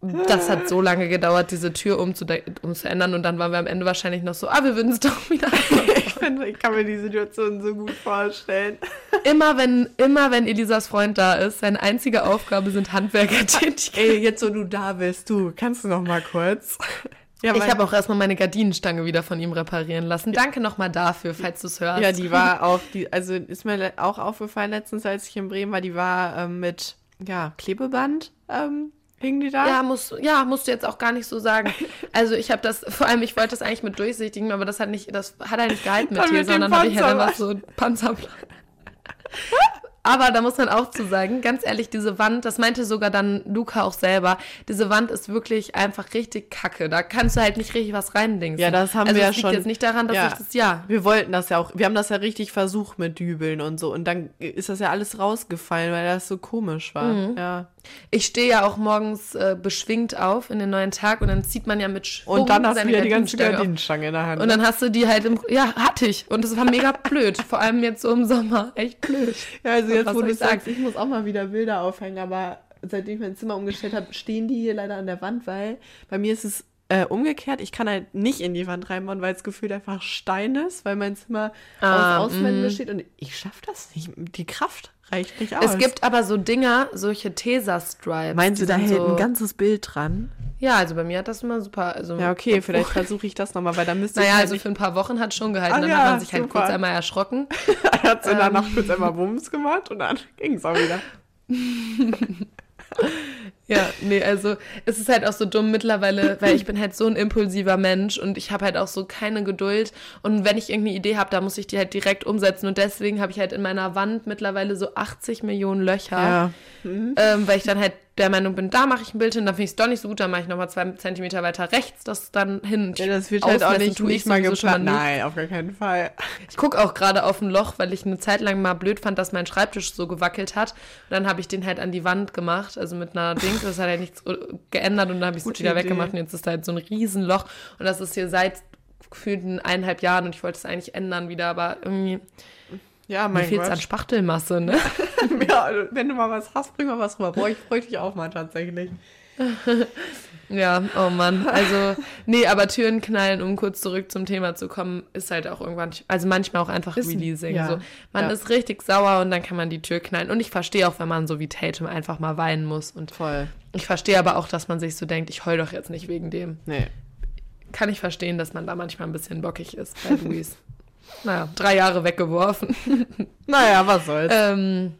Das hat so lange gedauert, diese Tür umzuändern. Und dann waren wir am Ende wahrscheinlich noch so, ah, wir würden es doch wieder Ich, find, ich kann mir die Situation so gut vorstellen. immer wenn, immer wenn Elisas Freund da ist, seine einzige Aufgabe sind Handwerkertätigkeiten. Ey, jetzt wo du da bist, du, kannst du noch mal kurz? Ja, Ich habe auch erstmal meine Gardinenstange wieder von ihm reparieren lassen. Danke nochmal dafür, falls du es hörst. Ja, die war auch, die, also ist mir auch aufgefallen letztens, als ich in Bremen war, die war ähm, mit, ja, Klebeband, ähm, hing die da. Ja, musst, ja, musst du jetzt auch gar nicht so sagen. Also ich habe das, vor allem, ich wollte das eigentlich mit durchsichtigen, aber das hat nicht, das hat halt nicht gehalten mit Dann dir, sondern habe ich halt einfach Panzerband. so Panzerblatt. Aber da muss man auch zu sagen, ganz ehrlich, diese Wand, das meinte sogar dann Luca auch selber, diese Wand ist wirklich einfach richtig kacke. Da kannst du halt nicht richtig was reindingsen. Ja, das haben also wir ja liegt schon- jetzt nicht daran, dass ja. ich das, ja, Wir wollten das ja auch, wir haben das ja richtig versucht mit Dübeln und so und dann ist das ja alles rausgefallen, weil das so komisch war. Mhm. Ja. Ich stehe ja auch morgens äh, beschwingt auf in den neuen Tag und dann zieht man ja mit Schwung Und dann hast du wieder die ganze Gardinenstange in der Hand. Und dann hast du die halt im, ja, hatte ich. Und das war mega blöd. Vor allem jetzt so im Sommer. Echt blöd. ja, also jetzt, wo du ich sagst, ich muss auch mal wieder Bilder aufhängen, aber seitdem ich mein Zimmer umgestellt habe, stehen die hier leider an der Wand, weil bei mir ist es äh, umgekehrt. Ich kann halt nicht in die Wand reinbauen, weil es gefühlt einfach Stein ist, weil mein Zimmer Ah, aus Auswänden mm. besteht und ich schaff das nicht. Die Kraft reicht nicht aus. Es gibt aber so Dinger, solche Tesa-Stripes. Meinst du, da hält so, ein ganzes Bild dran? Ja, also bei mir hat das immer super. Also, Ja, okay, vielleicht versuche ich das nochmal, weil dann müsste Naja, ich halt also nicht für ein paar Wochen hat schon gehalten. Ah, dann ja, hat man sich halt super. kurz einmal erschrocken. Er hat in der Ähm. Nacht kurz einmal Wumms gemacht und dann ging es auch wieder. Ja, nee, also es ist halt auch so dumm mittlerweile, weil ich bin halt so ein impulsiver Mensch und ich habe halt auch so keine Geduld. Und wenn ich irgendeine Idee habe, da muss ich die halt direkt umsetzen. Und deswegen habe ich halt in meiner Wand mittlerweile so 80 Millionen Löcher. Ja. Ähm, weil ich dann halt der Meinung bin, da mache ich ein Bild hin, dann finde ich es doch nicht so gut, dann mache ich nochmal zwei Zentimeter weiter rechts, das dann hin. ja, das wird halt auch nicht, tue ich mal geplant. Nein, auf gar keinen Fall. Ich gucke auch gerade auf ein Loch, weil ich eine Zeit lang mal blöd fand, dass mein Schreibtisch so gewackelt hat. Und dann habe ich den halt an die Wand gemacht, also mit einer Dings. Das hat halt nichts äh, geändert und dann habe ich es wieder Idee. weggemacht und jetzt ist da halt so ein Riesenloch. Und das ist hier seit gefühlten eineinhalb Jahren und ich wollte es eigentlich ändern wieder, aber irgendwie Ja, mir mein fehlt es an. Spachtelmasse, ne? Ja, also, wenn du mal was hast, bring mal was rüber. Boah, ich freue dich auch mal tatsächlich. Ja, oh Mann. Also, nee, aber Türen knallen, um kurz zurück zum Thema zu kommen, ist halt auch irgendwann, also manchmal auch einfach Ist- Releasing. ja, so. Man ja. ist richtig sauer und dann kann man die Tür knallen. Und ich verstehe auch, wenn man so wie Tatum einfach mal weinen muss. Und Voll. ich verstehe aber auch, dass man sich so denkt, ich heul doch jetzt nicht wegen dem. Nee. Kann ich verstehen, dass man da manchmal ein bisschen bockig ist bei Luis. Naja, drei Jahre weggeworfen. Naja, was soll's. Ähm,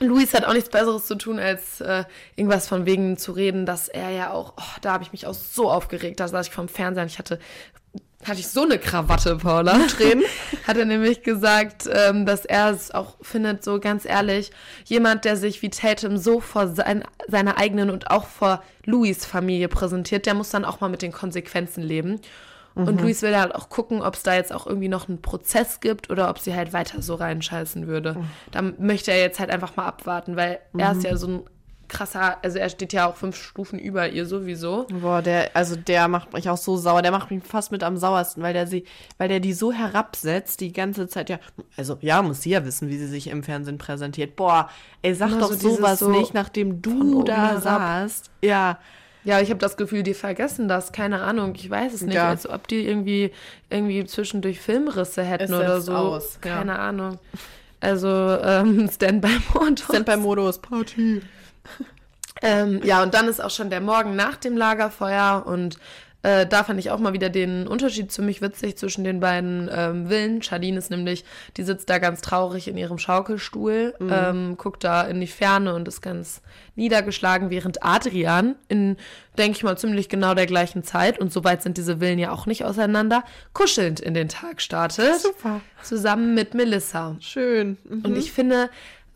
Luis hat auch nichts Besseres zu tun, als äh, irgendwas von wegen zu reden, dass er ja auch, oh, da habe ich mich auch so aufgeregt, da saß ich vom Fernseher und ich hatte hatte ich so eine Krawatte, Paula. Tränen? Hat er nämlich gesagt, ähm, dass er es auch findet, so ganz ehrlich, jemand, der sich wie Tatum so vor sein, seiner eigenen und auch vor Louis Familie präsentiert, der muss dann auch mal mit den Konsequenzen leben. Und Luis will halt auch gucken, ob es da jetzt auch irgendwie noch einen Prozess gibt oder ob sie halt weiter so reinscheißen würde. Da möchte er jetzt halt einfach mal abwarten, weil er ist ja so ein krasser, also er steht ja auch fünf Stufen über ihr sowieso. Boah, der, also der macht mich auch so sauer. Der macht mich fast mit am sauersten, weil der sie, weil der die so herabsetzt die ganze Zeit. Ja, also ja, muss sie ja wissen, wie sie sich im Fernsehen präsentiert. Boah, ey, sag Immer doch sowas so nicht, nachdem du da herab. saßt. Ja, Ja, ich habe das Gefühl, die vergessen das. Keine Ahnung, ich weiß es nicht. Ja. Als ob die irgendwie, irgendwie zwischendurch Filmrisse hätten Es oder so. aus, ja. Keine Ahnung. Also, ähm, Standby-Modus. Standby-Modus, Party. Ähm, ja, und dann ist auch schon der Morgen nach dem Lagerfeuer und äh, da fand ich auch mal wieder den Unterschied ziemlich witzig zwischen den beiden ähm, Villen. Charlene ist nämlich, die sitzt da ganz traurig in ihrem Schaukelstuhl, ähm, guckt da in die Ferne und ist ganz niedergeschlagen, während Adrian in, denke ich mal, ziemlich genau der gleichen Zeit, und soweit sind diese Villen ja auch nicht auseinander, kuschelnd in den Tag startet. Super. Zusammen mit Melissa. Schön. Mhm. Und ich finde,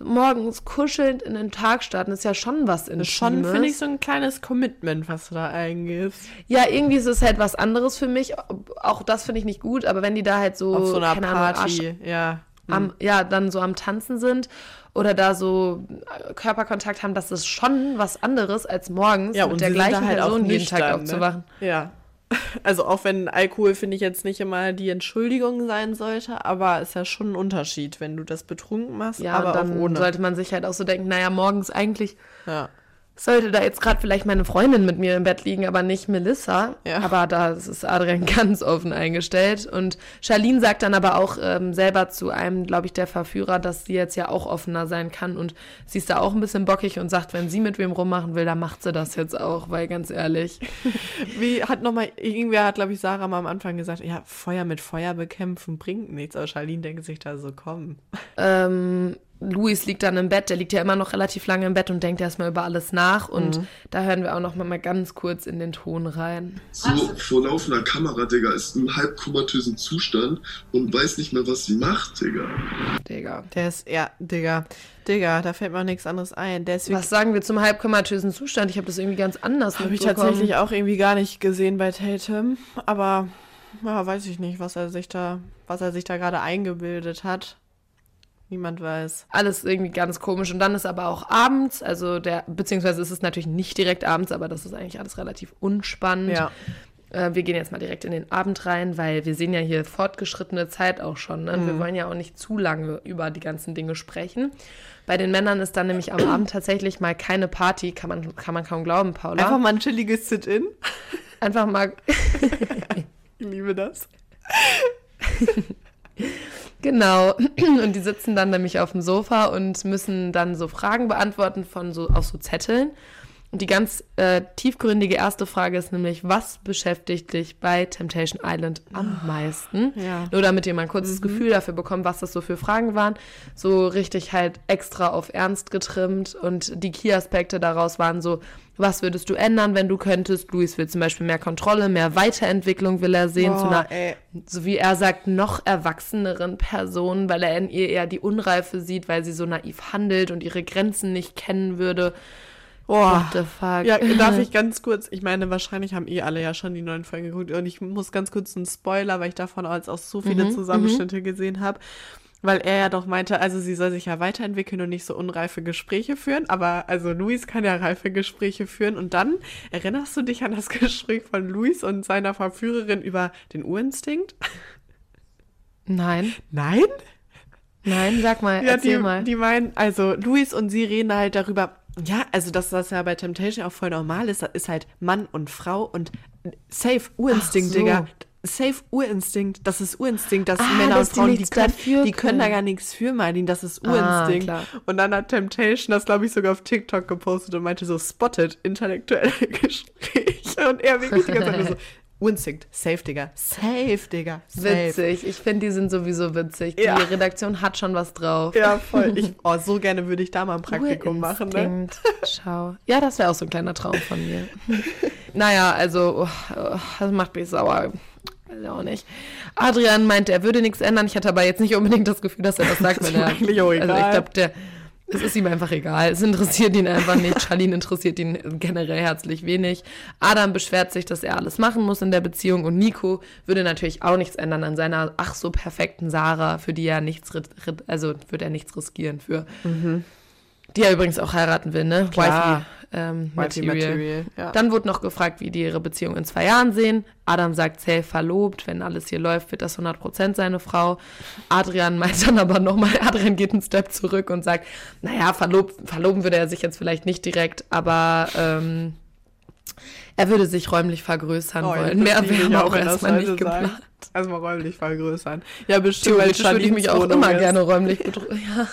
morgens kuschelnd in den Tag starten ist ja schon was Intimes. Schon finde ich so ein kleines Commitment, was du da eingehst. Ja, irgendwie ist es halt was anderes für mich. Auch das finde ich nicht gut, aber wenn die da halt so, Auf so einer keine Ahnung, Party, ja. Arsch, am, ja, dann so am Tanzen sind oder da so Körperkontakt haben, das ist schon was anderes als morgens Ja, mit und der gleichen halt Person jeden Tag nüchtern, aufzuwachen. Ne? Ja. Also auch wenn Alkohol, finde ich, jetzt nicht immer die Entschuldigung sein sollte, aber ist ja schon ein Unterschied, wenn du das betrunken machst, Ja, aber dann auch ohne. sollte man sich halt auch so denken, naja, morgens eigentlich ja. Sollte da jetzt gerade vielleicht meine Freundin mit mir im Bett liegen, aber nicht Melissa. Ja. Aber da ist Adrian ganz offen eingestellt. Und Charlene sagt dann aber auch ähm, selber zu einem, glaube ich, der Verführer, dass sie jetzt ja auch offener sein kann. Und sie ist da auch ein bisschen bockig und sagt, wenn sie mit wem rummachen will, dann macht sie das jetzt auch, weil ganz ehrlich. Wie hat nochmal, irgendwer hat, glaube ich, Sarah mal am Anfang gesagt, ja, Feuer mit Feuer bekämpfen bringt nichts. Aber Charlene denkt sich da so, komm. ähm, Luis liegt dann im Bett, der liegt ja immer noch relativ lange im Bett und denkt erstmal über alles nach. Und Mhm. da hören wir auch noch mal, ganz kurz in den Ton rein. so vor laufender Kamera, Digga, ist im halbkomatösen Zustand und weiß nicht mehr, was sie macht, Digga. Digga. Der ist, ja, Digga, Digga, da fällt mir auch nichts anderes ein. Der ist wirklich Was sagen wir zum halbkomatösen Zustand? Ich habe das irgendwie ganz anders Habe ich tatsächlich auch irgendwie gar nicht gesehen bei Tatum. Aber ja, weiß ich nicht, was er sich da, was er sich da gerade eingebildet hat. Niemand weiß. Alles irgendwie ganz komisch. Und dann ist aber auch abends, also der, beziehungsweise ist es natürlich nicht direkt abends, aber das ist eigentlich alles relativ unspannend. Ja. Äh, wir gehen jetzt mal direkt in den Abend rein, weil wir sehen ja hier fortgeschrittene Zeit auch schon. Ne? Mhm. Wir wollen ja auch nicht zu lange über die ganzen Dinge sprechen. Bei den Männern ist dann nämlich am Abend tatsächlich mal keine Party, kann man, kann man kaum glauben, Paula. Einfach mal ein chilliges Sit-In. Einfach mal Ich liebe das. Genau. Und die sitzen dann nämlich auf dem Sofa und müssen dann so Fragen beantworten von so auf so Zetteln. Und die ganz äh, tiefgründige erste Frage ist nämlich, was beschäftigt dich bei Temptation Island am meisten? Ja. Nur damit ihr mal ein kurzes Gefühl dafür bekommt, was das so für Fragen waren. So richtig halt extra auf Ernst getrimmt. Und die Key-Aspekte daraus waren so, was würdest du ändern, wenn du könntest? Luis will zum Beispiel mehr Kontrolle, mehr Weiterentwicklung will er sehen zu Boah, einer ey. so wie er sagt, noch erwachseneren Personen, weil er in ihr eher die Unreife sieht, weil sie so naiv handelt und ihre Grenzen nicht kennen würde. Boah. What the fuck? Ja, darf ich ganz kurz, ich meine, wahrscheinlich haben eh alle ja schon die neuen Folgen geguckt und ich muss ganz kurz einen Spoiler, weil ich davon als auch so viele Mhm, Zusammenschnitte gesehen habe. Weil er ja doch meinte, also sie soll sich ja weiterentwickeln und nicht so unreife Gespräche führen. Aber also Luis kann ja reife Gespräche führen. Und dann erinnerst du dich an das Gespräch von Luis und seiner Verführerin über den Urinstinkt? Nein, Nein? nein, sag mal, Ja, erzähl die, mal. die meinen, also Luis und sie reden halt darüber, ja, also das ja bei Temptation auch voll normal ist, ist halt Mann und Frau und safe Urinstinkt, so. Digga. Safe Urinstinkt, das ist Urinstinkt, dass Ah, Männer dass und die Frauen, die nichts können, die können da gar nichts für, Martin, das ist Ah, Urinstinkt. klar. und dann hat Temptation das, glaube ich, sogar auf TikTok gepostet und meinte so, spotted, intellektuelle Gespräche. Und er wirklich die ganze Zeit nur Urinstinkt, safe, Digga, safe, Digga, safe. Witzig, ich finde, die sind sowieso witzig. Ja. Die Redaktion hat schon was drauf. Ja, voll. Ich, oh, so gerne würde ich da mal ein Praktikum machen, ne? Schau. Ja, das wäre auch so ein kleiner Traum von mir. naja, also, oh, oh, das macht mich sauer. Ich auch nicht. Adrian meinte, er würde nichts ändern. Ich hatte aber jetzt nicht unbedingt das Gefühl, dass er das sagt, wenn mir er. eigentlich auch Also ich egal. glaube, der. Es ist ihm einfach egal. Es interessiert ihn einfach nicht. Charlene interessiert ihn generell herzlich wenig. Adam beschwert sich, dass er alles machen muss in der Beziehung. Und Nico würde natürlich auch nichts ändern an seiner ach so perfekten Sarah, für die er nichts, also würde er nichts riskieren für. Die er übrigens auch heiraten will, ne? Mhm. Klar. Wifey, ähm, Material. Material, ja. Dann wurde noch gefragt, wie die ihre Beziehung in zwei Jahren sehen. Adam sagt, safe verlobt. Wenn alles hier läuft, wird das 100% seine Frau. Adrian meint dann aber nochmal, Adrian geht einen Step zurück und sagt, naja, verlob, verloben würde er sich jetzt vielleicht nicht direkt, aber ähm, er würde sich räumlich vergrößern Oh, wollen. Mehr wäre auch, auch erstmal nicht geplant. Erstmal räumlich vergrößern. Ja, bestimmt, Theoretisch würde ich mich auch immer ist. gerne räumlich bedrücken. Ja.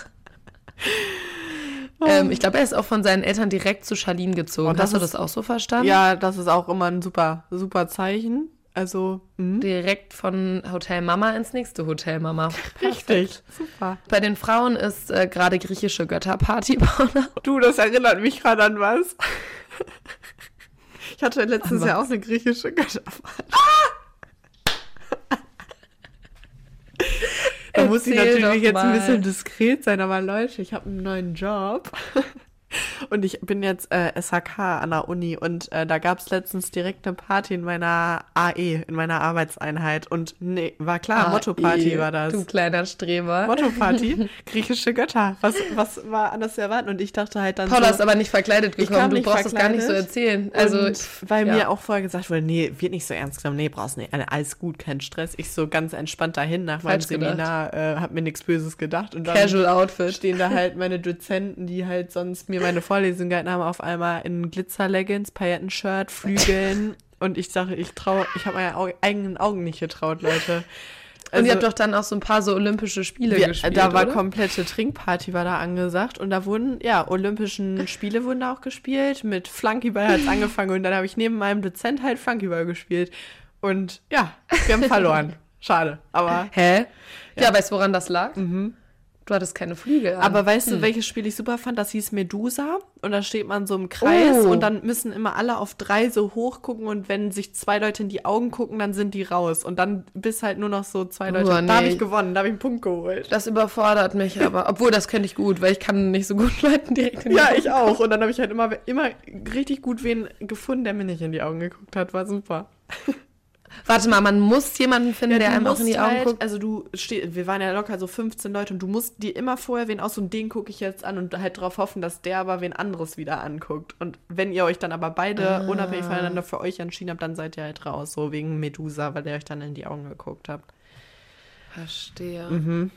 Ähm, ich glaube, er ist auch von seinen Eltern direkt zu Charlene gezogen. Und Oh, Hast du ist- das auch so verstanden? Ja, das ist auch immer ein super, super Zeichen. Also, hm? Direkt von Hotel Mama ins nächste Hotel Mama. richtig. Super. Bei den Frauen ist äh, gerade griechische Götterparty. Du, das erinnert mich gerade an was. Ich hatte letztes Jahr auch eine griechische Götterfahrt. Da muss ich natürlich jetzt ein bisschen diskret sein, aber Leute, ich habe einen neuen Job. Und ich bin jetzt äh, SHK an der Uni und äh, da gab es letztens direkt eine Party in meiner AE, in meiner Arbeitseinheit. Und nee, war klar, Motto-Party Ah, war das. Du kleiner Streber. Motto-Party, griechische Götter. Was, was war anders zu erwarten? Und ich dachte halt dann Paula so, ist aber nicht verkleidet gekommen. Du brauchst das gar nicht so erzählen. Also, weil ja. mir auch vorher gesagt wurde, nee, wird nicht so ernst genommen, nee, brauchst nicht, alles gut, kein Stress. Ich so ganz entspannt dahin nach meinem Falsch gedacht. Seminar, äh, hab mir nichts Böses gedacht. Und dann Casual Outfit. stehen da halt meine Dozenten, die halt sonst mir meine Vorlesung gehalten haben, auf einmal in Glitzer-Leggings, Paillettenshirt, Flügeln. und ich sage, ich traue, ich habe meine Au eigenen Augen nicht getraut, Leute. Und ihr habt doch dann auch so ein paar so olympische Spiele Also wir, gespielt, da war oder? komplette Trinkparty war da angesagt und da wurden ja olympischen Spiele wurden da auch gespielt mit Flunkyball hat es angefangen und dann habe ich neben meinem Dozent halt Flunkyball gespielt und ja wir haben verloren schade aber Hä? Ja, weißt du, woran das lag? Du hattest keine Flügel an. Aber weißt Hm. du welches Spiel ich super fand das hieß Medusa und da steht man so im Kreis Oh. und dann müssen immer alle auf drei so hoch gucken und wenn sich zwei Leute in die Augen gucken dann sind die raus und dann bis halt nur noch so zwei Leute Oh, da habe nee. ich gewonnen da habe ich einen Punkt geholt Das überfordert mich aber. Obwohl, das könnte ich gut, weil ich kann nicht so gut Leuten direkt in die Ja, Augen ich auch. Und dann habe ich halt immer, immer richtig gut wen gefunden, der mir nicht in die Augen geguckt hat. War super. Warte mal, man muss jemanden finden, der du einem auch in die Augen halt, guckt. Also du stehst, wir waren ja locker so 15 Leute und du musst dir immer vorher wen aus und den gucke ich jetzt an und halt darauf hoffen, dass der aber wen anderes wieder anguckt. Und wenn ihr euch dann aber beide Ah. unabhängig voneinander für euch entschieden habt, dann seid ihr halt raus. So wegen Medusa, weil ihr euch dann in die Augen geguckt habt. Verstehe. Mhm.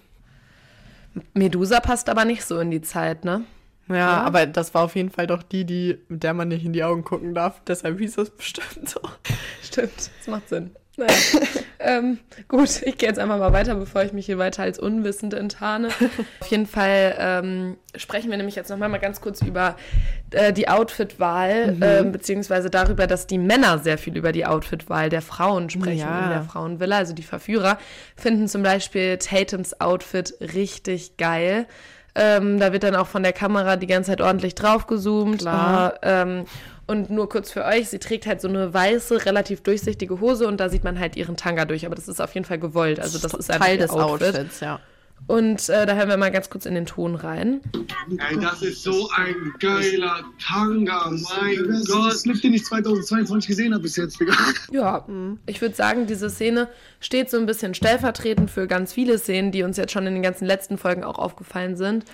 Medusa passt aber nicht so in die Zeit, ne? Ja, Ja. aber das war auf jeden Fall doch die, die, mit der man nicht in die Augen gucken darf. Deshalb hieß es bestimmt so. Stimmt, das macht Sinn. Naja. ähm, gut, ich gehe jetzt einfach mal weiter, bevor ich mich hier weiter als unwissend enttarne. Auf jeden Fall ähm, sprechen wir nämlich jetzt noch mal, ganz kurz über äh, die Outfit-Wahl, Mhm. ähm, beziehungsweise darüber, dass die Männer sehr viel über die Outfit-Wahl der Frauen sprechen Ja. in der Frauenvilla. Also die Verführer finden zum Beispiel Tatums Outfit richtig geil. Ähm, da wird dann auch von der Kamera die ganze Zeit ordentlich draufgezoomt. Klar. Ah, ähm, und nur kurz für euch, sie trägt halt so eine weiße, relativ durchsichtige Hose und da sieht man halt ihren Tanga durch. Aber das ist auf jeden Fall gewollt. Also das ist Teil des Outfits, ja. Und äh, da hören wir mal ganz kurz in den Ton rein. Ey, das ist so ein geiler Tanga, mein Gott. Das Clip, den ich 2022 gesehen habe bis jetzt, Digga. Ja, ich würde sagen, diese Szene steht so ein bisschen stellvertretend für ganz viele Szenen, die uns jetzt schon in den ganzen letzten Folgen auch aufgefallen sind.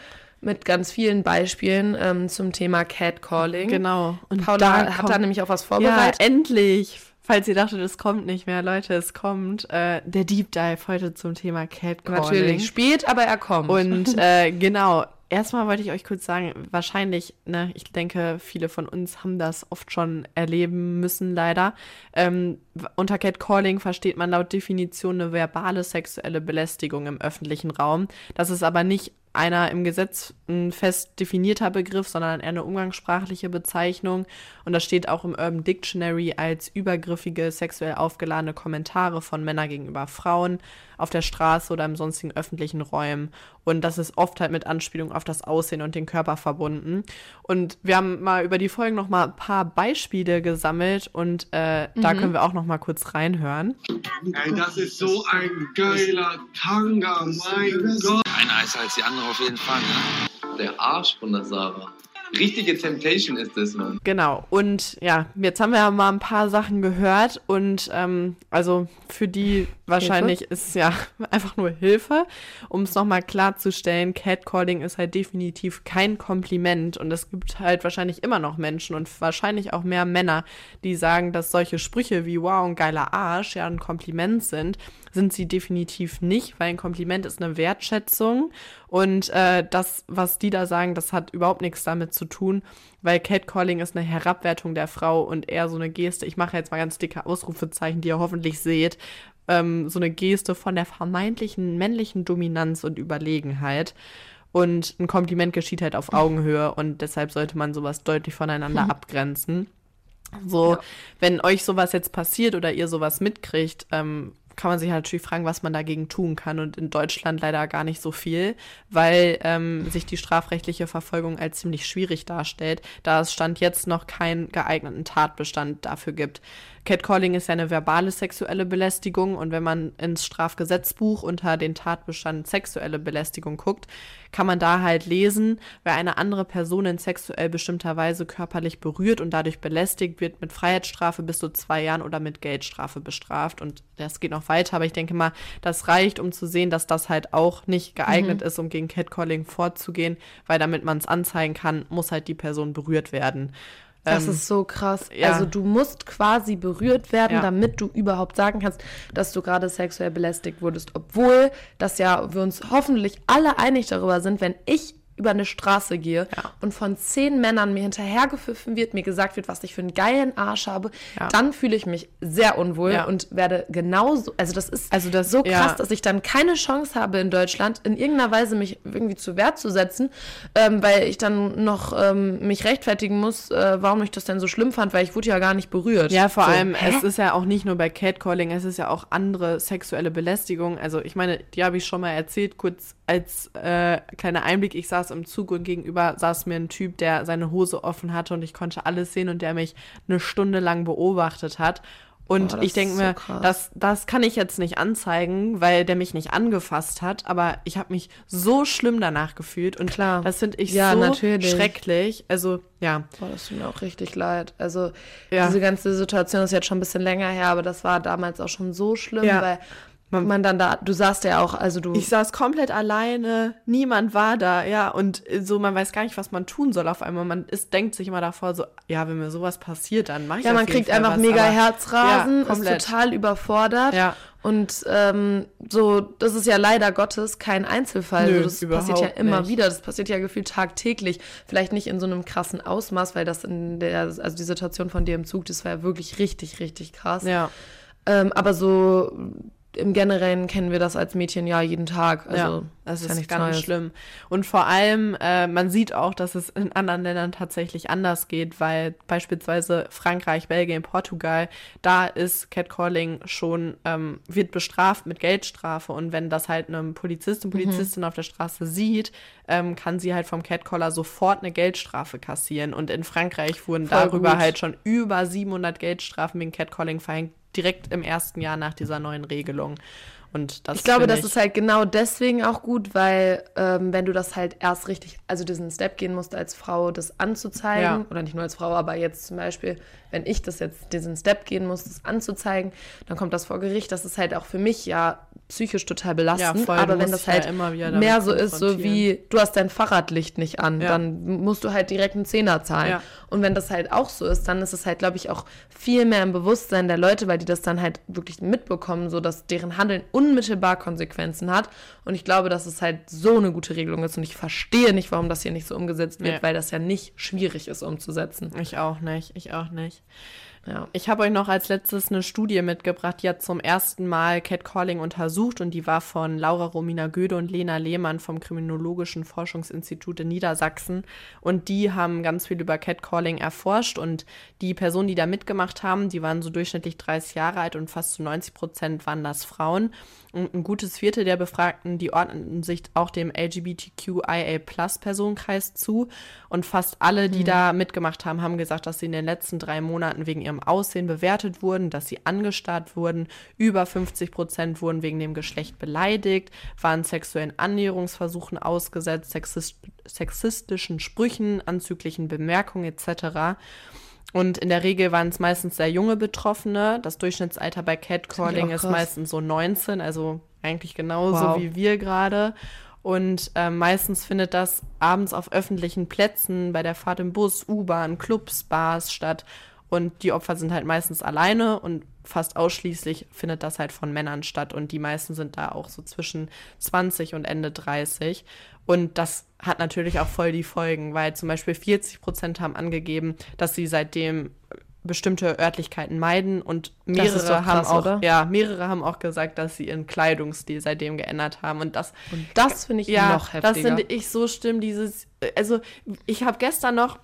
Mit ganz vielen Beispielen ähm, zum Thema Catcalling. Genau. Und Paula da hat da nämlich auch was vorbereitet. Ja, endlich. Falls ihr dachtet, es kommt nicht mehr, Leute, es kommt. Äh, der Deep Dive heute zum Thema Catcalling. Natürlich, spät, aber er kommt. Und äh, genau, erstmal wollte ich euch kurz sagen, wahrscheinlich, ne, ich denke, viele von uns haben das oft schon erleben müssen, leider. Ähm, unter Catcalling versteht man laut Definition eine verbale sexuelle Belästigung im öffentlichen Raum. Das ist aber nicht einer im Gesetz ein fest definierter Begriff, sondern eher eine umgangssprachliche Bezeichnung. Und das steht auch im Urban Dictionary als übergriffige, sexuell aufgeladene Kommentare von Männern gegenüber Frauen auf der Straße oder im sonstigen öffentlichen Räumen. Und das ist oft halt mit Anspielung auf das Aussehen und den Körper verbunden. Und wir haben mal über die Folgen noch mal ein paar Beispiele gesammelt und äh, da Mhm. können wir auch noch mal kurz reinhören. Ey, das ist so ein geiler Tanga, mein Gott. Einer ist als die andere auf jeden Fall, ne? Der Arsch von der Sarah. Richtige Temptation ist das, Mann. Genau, und ja, jetzt haben wir ja mal ein paar Sachen gehört und ähm, also für die wahrscheinlich ist ja einfach nur Hilfe. Um es nochmal klarzustellen, Catcalling ist halt definitiv kein Kompliment und es gibt halt wahrscheinlich immer noch Menschen und wahrscheinlich auch mehr Männer, die sagen, dass solche Sprüche wie wow, ein geiler Arsch ja ein Kompliment sind. Sind sie definitiv nicht, weil ein Kompliment ist eine Wertschätzung und äh, das, was die da sagen, das hat überhaupt nichts damit zu tun, weil Catcalling ist eine Herabwertung der Frau und eher so eine Geste. Ich mache jetzt mal ganz dicke Ausrufezeichen, die ihr hoffentlich seht. Ähm, so eine Geste von der vermeintlichen männlichen Dominanz und Überlegenheit. Und ein Kompliment geschieht halt auf Augenhöhe und deshalb sollte man sowas deutlich voneinander abgrenzen. So, wenn euch sowas jetzt passiert oder ihr sowas mitkriegt, ähm, kann man sich halt natürlich fragen, was man dagegen tun kann. Und in Deutschland leider gar nicht so viel, weil ähm, sich die strafrechtliche Verfolgung als ziemlich schwierig darstellt, da es Stand jetzt noch keinen geeigneten Tatbestand dafür gibt. Catcalling ist ja eine verbale sexuelle Belästigung und wenn man ins Strafgesetzbuch unter den Tatbestand sexuelle Belästigung guckt, kann man da halt lesen, wer eine andere Person in sexuell bestimmter Weise körperlich berührt und dadurch belästigt, wird mit Freiheitsstrafe bis zu zwei Jahren oder mit Geldstrafe bestraft. Und das geht noch weiter, aber ich denke mal, das reicht, um zu sehen, dass das halt auch nicht geeignet Mhm. ist, um gegen Catcalling vorzugehen, weil damit man es anzeigen kann, muss halt die Person berührt werden. Das Ähm, ist so krass. ja. Also du musst quasi berührt werden, Ja. damit du überhaupt sagen kannst, dass du gerade sexuell belästigt wurdest. Obwohl das ja wir uns hoffentlich alle einig darüber sind, wenn ich über eine Straße gehe und von zehn Männern mir hinterhergepfiffen wird, mir gesagt wird, was ich für einen geilen Arsch habe, Ja. dann fühle ich mich sehr unwohl Ja. und werde genauso, also das ist Also das- so krass, ja. dass ich dann keine Chance habe in Deutschland, in irgendeiner Weise mich irgendwie zu Wehr zu setzen, ähm, weil ich dann noch ähm, mich rechtfertigen muss, äh, warum ich das denn so schlimm fand, weil ich wurde ja gar nicht berührt. Ja, vor so, allem, hä? es ist ja auch nicht nur bei Catcalling, es ist ja auch andere sexuelle Belästigung. Also ich meine, die habe ich schon mal erzählt, kurz als äh, kleiner Einblick. Ich saß im Zug und gegenüber saß mir ein Typ, der seine Hose offen hatte und ich konnte alles sehen und der mich eine Stunde lang beobachtet hat. Und Boah, ich denke so mir, das, das kann ich jetzt nicht anzeigen, weil der mich nicht angefasst hat, aber ich habe mich so schlimm danach gefühlt und Klar. das finde ich Ja, so natürlich. schrecklich. Also ja, Boah, das tut mir auch richtig leid. Also Ja. diese ganze Situation ist jetzt schon ein bisschen länger her, aber das war damals auch schon so schlimm, Ja. weil man, dann da, du saßt ja auch, also du. Ich saß komplett alleine, niemand war da, ja, und so, man weiß gar nicht, was man tun soll auf einmal. Man ist, denkt sich immer davor so, ja, wenn mir sowas passiert, dann mach ich ja, man kriegt Fall einfach was, mega Herzrasen, ja, ist total überfordert. Ja. Und ähm, so, das ist ja leider Gottes kein Einzelfall. Nö, das passiert ja immer nicht. wieder. Das passiert ja gefühlt tagtäglich. Vielleicht nicht in so einem krassen Ausmaß, weil das in der, also die Situation von dir im Zug, das war ja wirklich richtig, richtig krass. Ja. Ähm, aber so im Generellen kennen wir das als Mädchen ja jeden Tag. Also ja, das ist, ja nichts ganz Neues. schlimm. Und vor allem, äh, man sieht auch, dass es in anderen Ländern tatsächlich anders geht, weil beispielsweise Frankreich, Belgien, Portugal, da ist Catcalling schon, ähm, wird bestraft mit Geldstrafe. Und wenn das halt einem Polizisten, Polizistin auf der Straße sieht, ähm, kann sie halt vom Catcaller sofort eine Geldstrafe kassieren. Und in Frankreich wurden Voll darüber gut. halt schon über 700 Geldstrafen wegen Catcalling verhängt, direkt im ersten Jahr nach dieser neuen Regelung. Und das Ich glaube, das ist halt genau deswegen auch gut, weil ähm, wenn du das halt erst richtig, also diesen Step gehen musst als Frau, das anzuzeigen, Ja. oder nicht nur als Frau, aber jetzt zum Beispiel, wenn ich das jetzt, diesen Step gehen muss, das anzuzeigen, dann kommt das vor Gericht. Das ist halt auch für mich ja psychisch total belastend. voll, aber wenn das ja halt damit mehr so ist, so wie du hast dein Fahrradlicht nicht an, Ja. dann musst du halt direkt einen Zehner zahlen. Ja. Und wenn das halt auch so ist, dann ist es halt, glaube ich, auch viel mehr im Bewusstsein der Leute, weil die das dann halt wirklich mitbekommen, so dass deren Handeln unmittelbar Konsequenzen hat. Und ich glaube, dass es halt so eine gute Regelung ist. Und ich verstehe nicht, warum das hier nicht so umgesetzt wird, Ja. weil das ja nicht schwierig ist umzusetzen. Ich auch nicht, ich auch nicht. Ja. Ich habe euch noch als letztes eine Studie mitgebracht, die hat zum ersten Mal Catcalling untersucht und die war von Laura Romina Göde und Lena Lehmann vom Kriminologischen Forschungsinstitut in Niedersachsen. Und die haben ganz viel über Catcalling erforscht und die Personen, die da mitgemacht haben, die waren so durchschnittlich 30 Jahre alt und fast zu 90 Prozent waren das Frauen. Ein gutes Viertel der Befragten, die ordneten sich auch dem LGBTQIA-Plus-Personenkreis zu. Und fast alle, die Mhm. da mitgemacht haben, haben gesagt, dass sie in den letzten drei Monaten wegen ihrem Aussehen bewertet wurden, dass sie angestarrt wurden. Über 50 Prozent wurden wegen dem Geschlecht beleidigt, waren sexuellen Annäherungsversuchen ausgesetzt, sexist sexistischen Sprüchen, anzüglichen Bemerkungen etc. Und in der Regel waren es meistens sehr junge Betroffene. Das Durchschnittsalter bei Catcalling ist meistens so 19, also eigentlich genauso Wow. wie wir gerade. Und ähm, meistens findet das abends auf öffentlichen Plätzen, bei der Fahrt im Bus, U-Bahn, Clubs, Bars statt. Und die Opfer sind halt meistens alleine und fast ausschließlich findet das halt von Männern statt. Und die meisten sind da auch so zwischen 20 und Ende 30. Und das hat natürlich auch voll die Folgen, weil zum Beispiel 40 Prozent haben angegeben, dass sie seitdem bestimmte Örtlichkeiten meiden und mehrere doch haben krass, auch oder? ja mehrere haben auch gesagt, dass sie ihren Kleidungsstil seitdem geändert haben und das Und das finde ich ja, noch heftiger. das finde ich so schlimm, dieses, also ich habe gestern noch,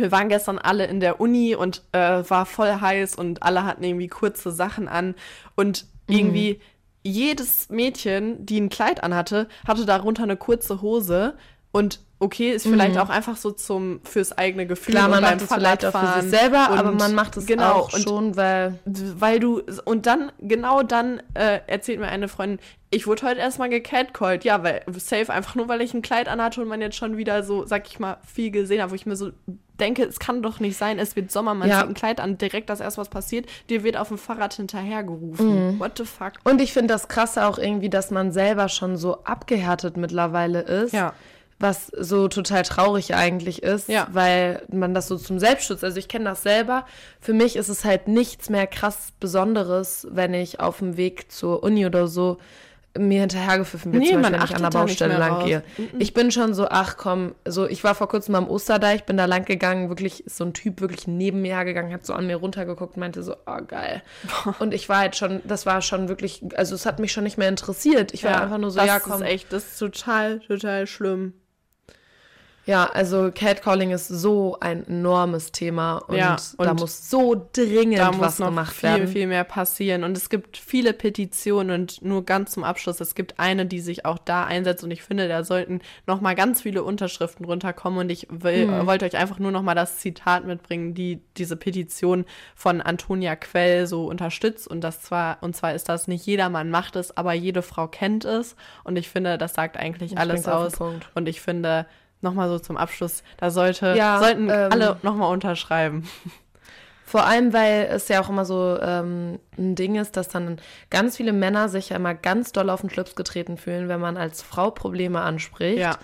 wir waren gestern alle in der Uni und äh, war voll heiß und alle hatten irgendwie kurze Sachen an und Mhm. irgendwie jedes Mädchen, die ein Kleid anhatte, hatte darunter eine kurze Hose und okay, ist vielleicht auch einfach so zum fürs eigene Gefühl Mhm. Klar, man macht es vielleicht auch für sich selber, aber und man macht es genau, auch und schon, weil weil du und dann genau dann äh, erzählt mir eine Freundin, ich wurde heute erstmal gecatcalled. Ja, weil safe einfach nur weil ich ein Kleid anhatte und man jetzt schon wieder so, sag ich mal, viel gesehen hat, wo ich mir so denke, es kann doch nicht sein, es wird Sommer, man Ja. zieht ein Kleid an, direkt das erst was passiert, dir wird auf dem Fahrrad hinterhergerufen. Mhm. What the fuck? Und ich finde das krasse auch irgendwie, dass man selber schon so abgehärtet mittlerweile ist. Ja. Was so total traurig eigentlich ist, Ja. weil man das so zum Selbstschutz, also ich kenne das selber. Für mich ist es halt nichts mehr krass Besonderes, wenn ich auf dem Weg zur Uni oder so mir hinterhergepfiffen wird, Nee, zum Beispiel, wenn ich an der Baustelle lang gehe. Mhm. Ich bin schon so, ach komm, so ich war vor kurzem am Osterdeich, bin da lang gegangen, wirklich ist so ein Typ wirklich neben mir hergegangen, hat so an mir runtergeguckt, meinte so, oh geil. Und ich war halt schon, das war schon wirklich, also es hat mich schon nicht mehr interessiert. Ich war einfach nur so, das ja komm. ist echt, das ist total, total schlimm. Ja, also Catcalling ist so ein enormes Thema und, Ja, da und muss so dringend da muss was noch gemacht viel, werden. viel mehr passieren. Und es gibt viele Petitionen und nur ganz zum Abschluss, es gibt eine, die sich auch da einsetzt und ich finde, da sollten noch mal ganz viele Unterschriften runterkommen und ich will, Hm. wollte euch einfach nur noch mal das Zitat mitbringen, die diese Petition von Antonia Quell so unterstützt und das zwar, und zwar ist das nicht jedermann macht es, aber jede Frau kennt es und ich finde, das sagt eigentlich Das alles aus und ich finde, noch mal so zum Abschluss, da sollte, Ja, sollten ähm, alle noch mal unterschreiben. Vor allem, weil es ja auch immer so ähm, ein Ding ist, dass dann ganz viele Männer sich ja immer ganz doll auf den Schlips getreten fühlen, wenn man als Frau Probleme anspricht. Ja.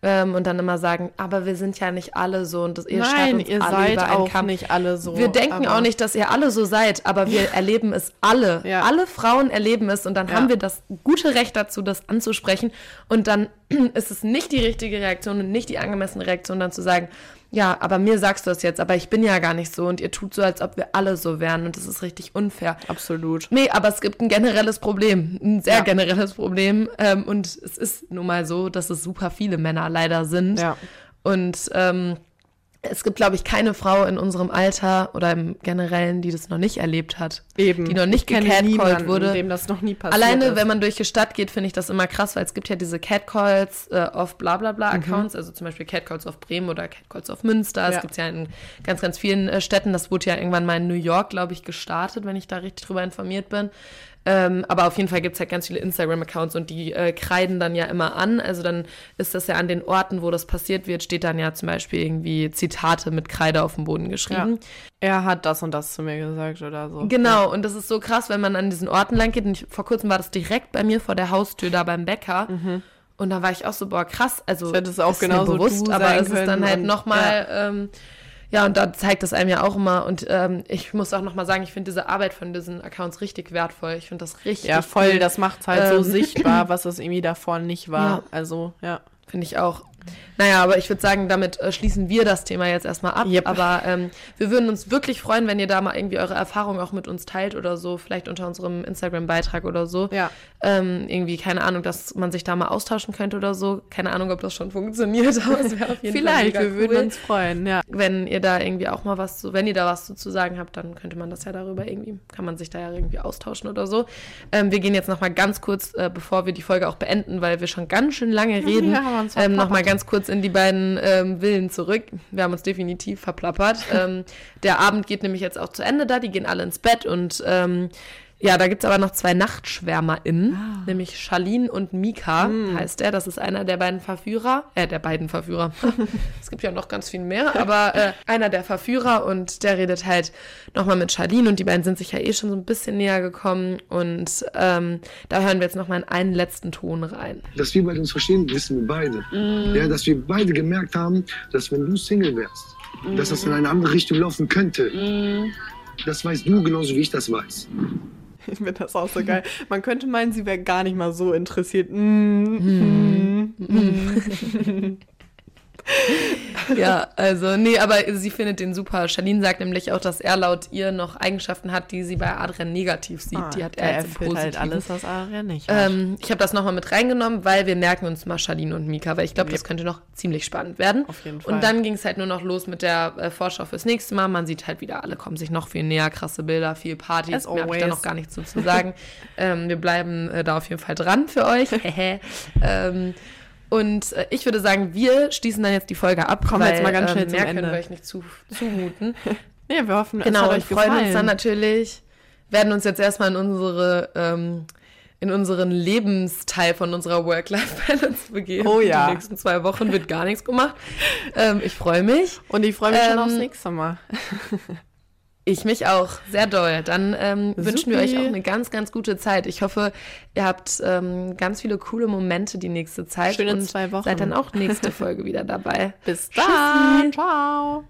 Ähm, und dann immer sagen, aber wir sind ja nicht alle so und das, ihr Nein, ihr alle seid über auch Kamm. nicht alle so. Wir denken auch nicht, dass ihr alle so seid, aber wir erleben es alle. Ja. Alle Frauen erleben es und dann Ja. haben wir das gute Recht dazu, das anzusprechen. Und dann ist es nicht die richtige Reaktion und nicht die angemessene Reaktion, dann zu sagen, ja, aber mir sagst du das jetzt, aber ich bin ja gar nicht so und ihr tut so, als ob wir alle so wären und das ist richtig unfair. Absolut. Nee, aber es gibt ein generelles Problem, ein sehr Ja. generelles Problem. Ähm, und es ist nun mal so, dass es super viele Männer leider sind. Ja. Und ähm, es gibt, glaube ich, keine Frau in unserem Alter oder im Generellen, die das noch nicht erlebt hat. Eben. Die noch nicht gecatcallt wurde. dem das noch nie passiert Alleine, ist. wenn man durch die Stadt geht, finde ich das immer krass, weil es gibt ja diese Catcalls äh, auf bla bla Mhm. bla Accounts, also zum Beispiel Catcalls auf Bremen oder Catcalls auf Münster. Ja. Es gibt ja in ganz, ganz vielen äh, Städten. Das wurde ja irgendwann mal in New York, glaube ich, gestartet, wenn ich da richtig drüber informiert bin. Ähm, aber auf jeden Fall gibt es halt ganz viele Instagram-Accounts und die äh, kreiden dann ja immer an. Also dann ist das ja an den Orten, wo das passiert wird, steht dann ja zum Beispiel irgendwie Zitate mit Kreide auf dem Boden ja. geschrieben. Er hat das und das zu mir gesagt oder so. Genau, und das ist so krass, wenn man an diesen Orten lang geht. Und ich, vor kurzem war das direkt bei mir vor der Haustür da beim Bäcker. Und da war ich auch so, boah, krass. Also, Das hätte es auch ist genauso bewusst, aber es ist dann halt nochmal, ja. Ähm, ja, und da zeigt das einem ja auch immer. Und ähm, ich muss auch nochmal sagen, ich finde diese Arbeit von diesen Accounts richtig wertvoll. Ich finde das richtig Ja, voll, cool. das macht halt so Ähm, sichtbar, was es irgendwie davor nicht war. Ja. Also, ja. Finde ich auch. Naja, aber ich würde sagen, damit äh, schließen wir das Thema jetzt erstmal ab. Yep. Aber ähm, wir würden uns wirklich freuen, wenn ihr da mal irgendwie eure Erfahrungen auch mit uns teilt oder so, vielleicht unter unserem Instagram-Beitrag oder so. Ja. Ähm, irgendwie, keine Ahnung, dass man sich da mal austauschen könnte oder so. Keine Ahnung, ob das schon funktioniert, aber es wäre auf jeden Fall Vielleicht, wir würden cool. uns freuen, ja. Wenn ihr da irgendwie auch mal was zu, wenn ihr da was zu, zu sagen habt, dann könnte man das ja darüber irgendwie, kann man sich da ja irgendwie austauschen oder so. Ähm, wir gehen jetzt nochmal ganz kurz, äh, bevor wir die Folge auch beenden, weil wir schon ganz schön lange reden, Ja, ähm, nochmal ganz kurz in die beiden ähm, Villen zurück. Wir haben uns definitiv verplappert. ähm, der Abend geht nämlich jetzt auch zu Ende da, die gehen alle ins Bett und ähm, ja, da gibt's aber noch zwei NachtschwärmerInnen, Ah. nämlich Charlene und Mika Hm. heißt er. Das ist einer der beiden Verführer, äh, der beiden Verführer. es gibt ja noch ganz viel mehr, aber äh, einer der Verführer und der redet halt nochmal mit Charlene und die beiden sind sich ja eh schon so ein bisschen näher gekommen und ähm, da hören wir jetzt nochmal in einen letzten Ton rein. Dass wir beide uns verstehen, wissen wir beide. Ja, dass wir beide gemerkt haben, dass wenn du Single wärst, dass das in eine andere Richtung laufen könnte. Das weißt du genauso wie ich das weiß. Ich finde das auch so geil. Man könnte meinen, sie wäre gar nicht mal so interessiert. Mm, mm. Ja, also, nee, aber sie findet den super. Charlene sagt nämlich auch, dass er laut ihr noch Eigenschaften hat, die sie bei Adrian negativ sieht. Ah, die hat er jetzt im erfüllt halt alles, was Adrian nicht. Ähm, ich habe das nochmal mit reingenommen, weil wir merken uns mal Charlene und Mika, weil ich glaube, das könnte noch ziemlich spannend werden. Auf jeden Fall. Und dann ging es halt nur noch los mit der äh, Vorschau fürs nächste Mal. Man sieht halt wieder, alle kommen sich noch viel näher, krasse Bilder, viel Party. As Mehr habe ich da noch gar nichts zu, zu sagen. ähm, wir bleiben äh, da auf jeden Fall dran für euch. ähm, und äh, ich würde sagen, wir schließen dann jetzt die Folge ab. Kommen wir jetzt mal ganz schnell ähm, zum Ende. können wir euch nicht zu, zumuten. ja, wir hoffen, es Genau, hat und euch freuen gefallen. uns dann natürlich, werden uns jetzt erstmal in unsere, ähm, in unseren Lebensteil von unserer Work-Life-Balance begeben. Oh ja. Die nächsten zwei Wochen wird gar nichts gemacht. Ähm, ich freue mich. Und ich freue mich schon Ähm, aufs nächste Mal. Ich mich auch, sehr doll. Dann ähm, wünschen wir euch auch eine ganz, ganz gute Zeit. Ich hoffe, ihr habt ähm, ganz viele coole Momente die nächste Zeit. Schöne und zwei Wochen. Seid dann auch nächste Folge wieder dabei. Bis Tschüssi. dann. Ciao.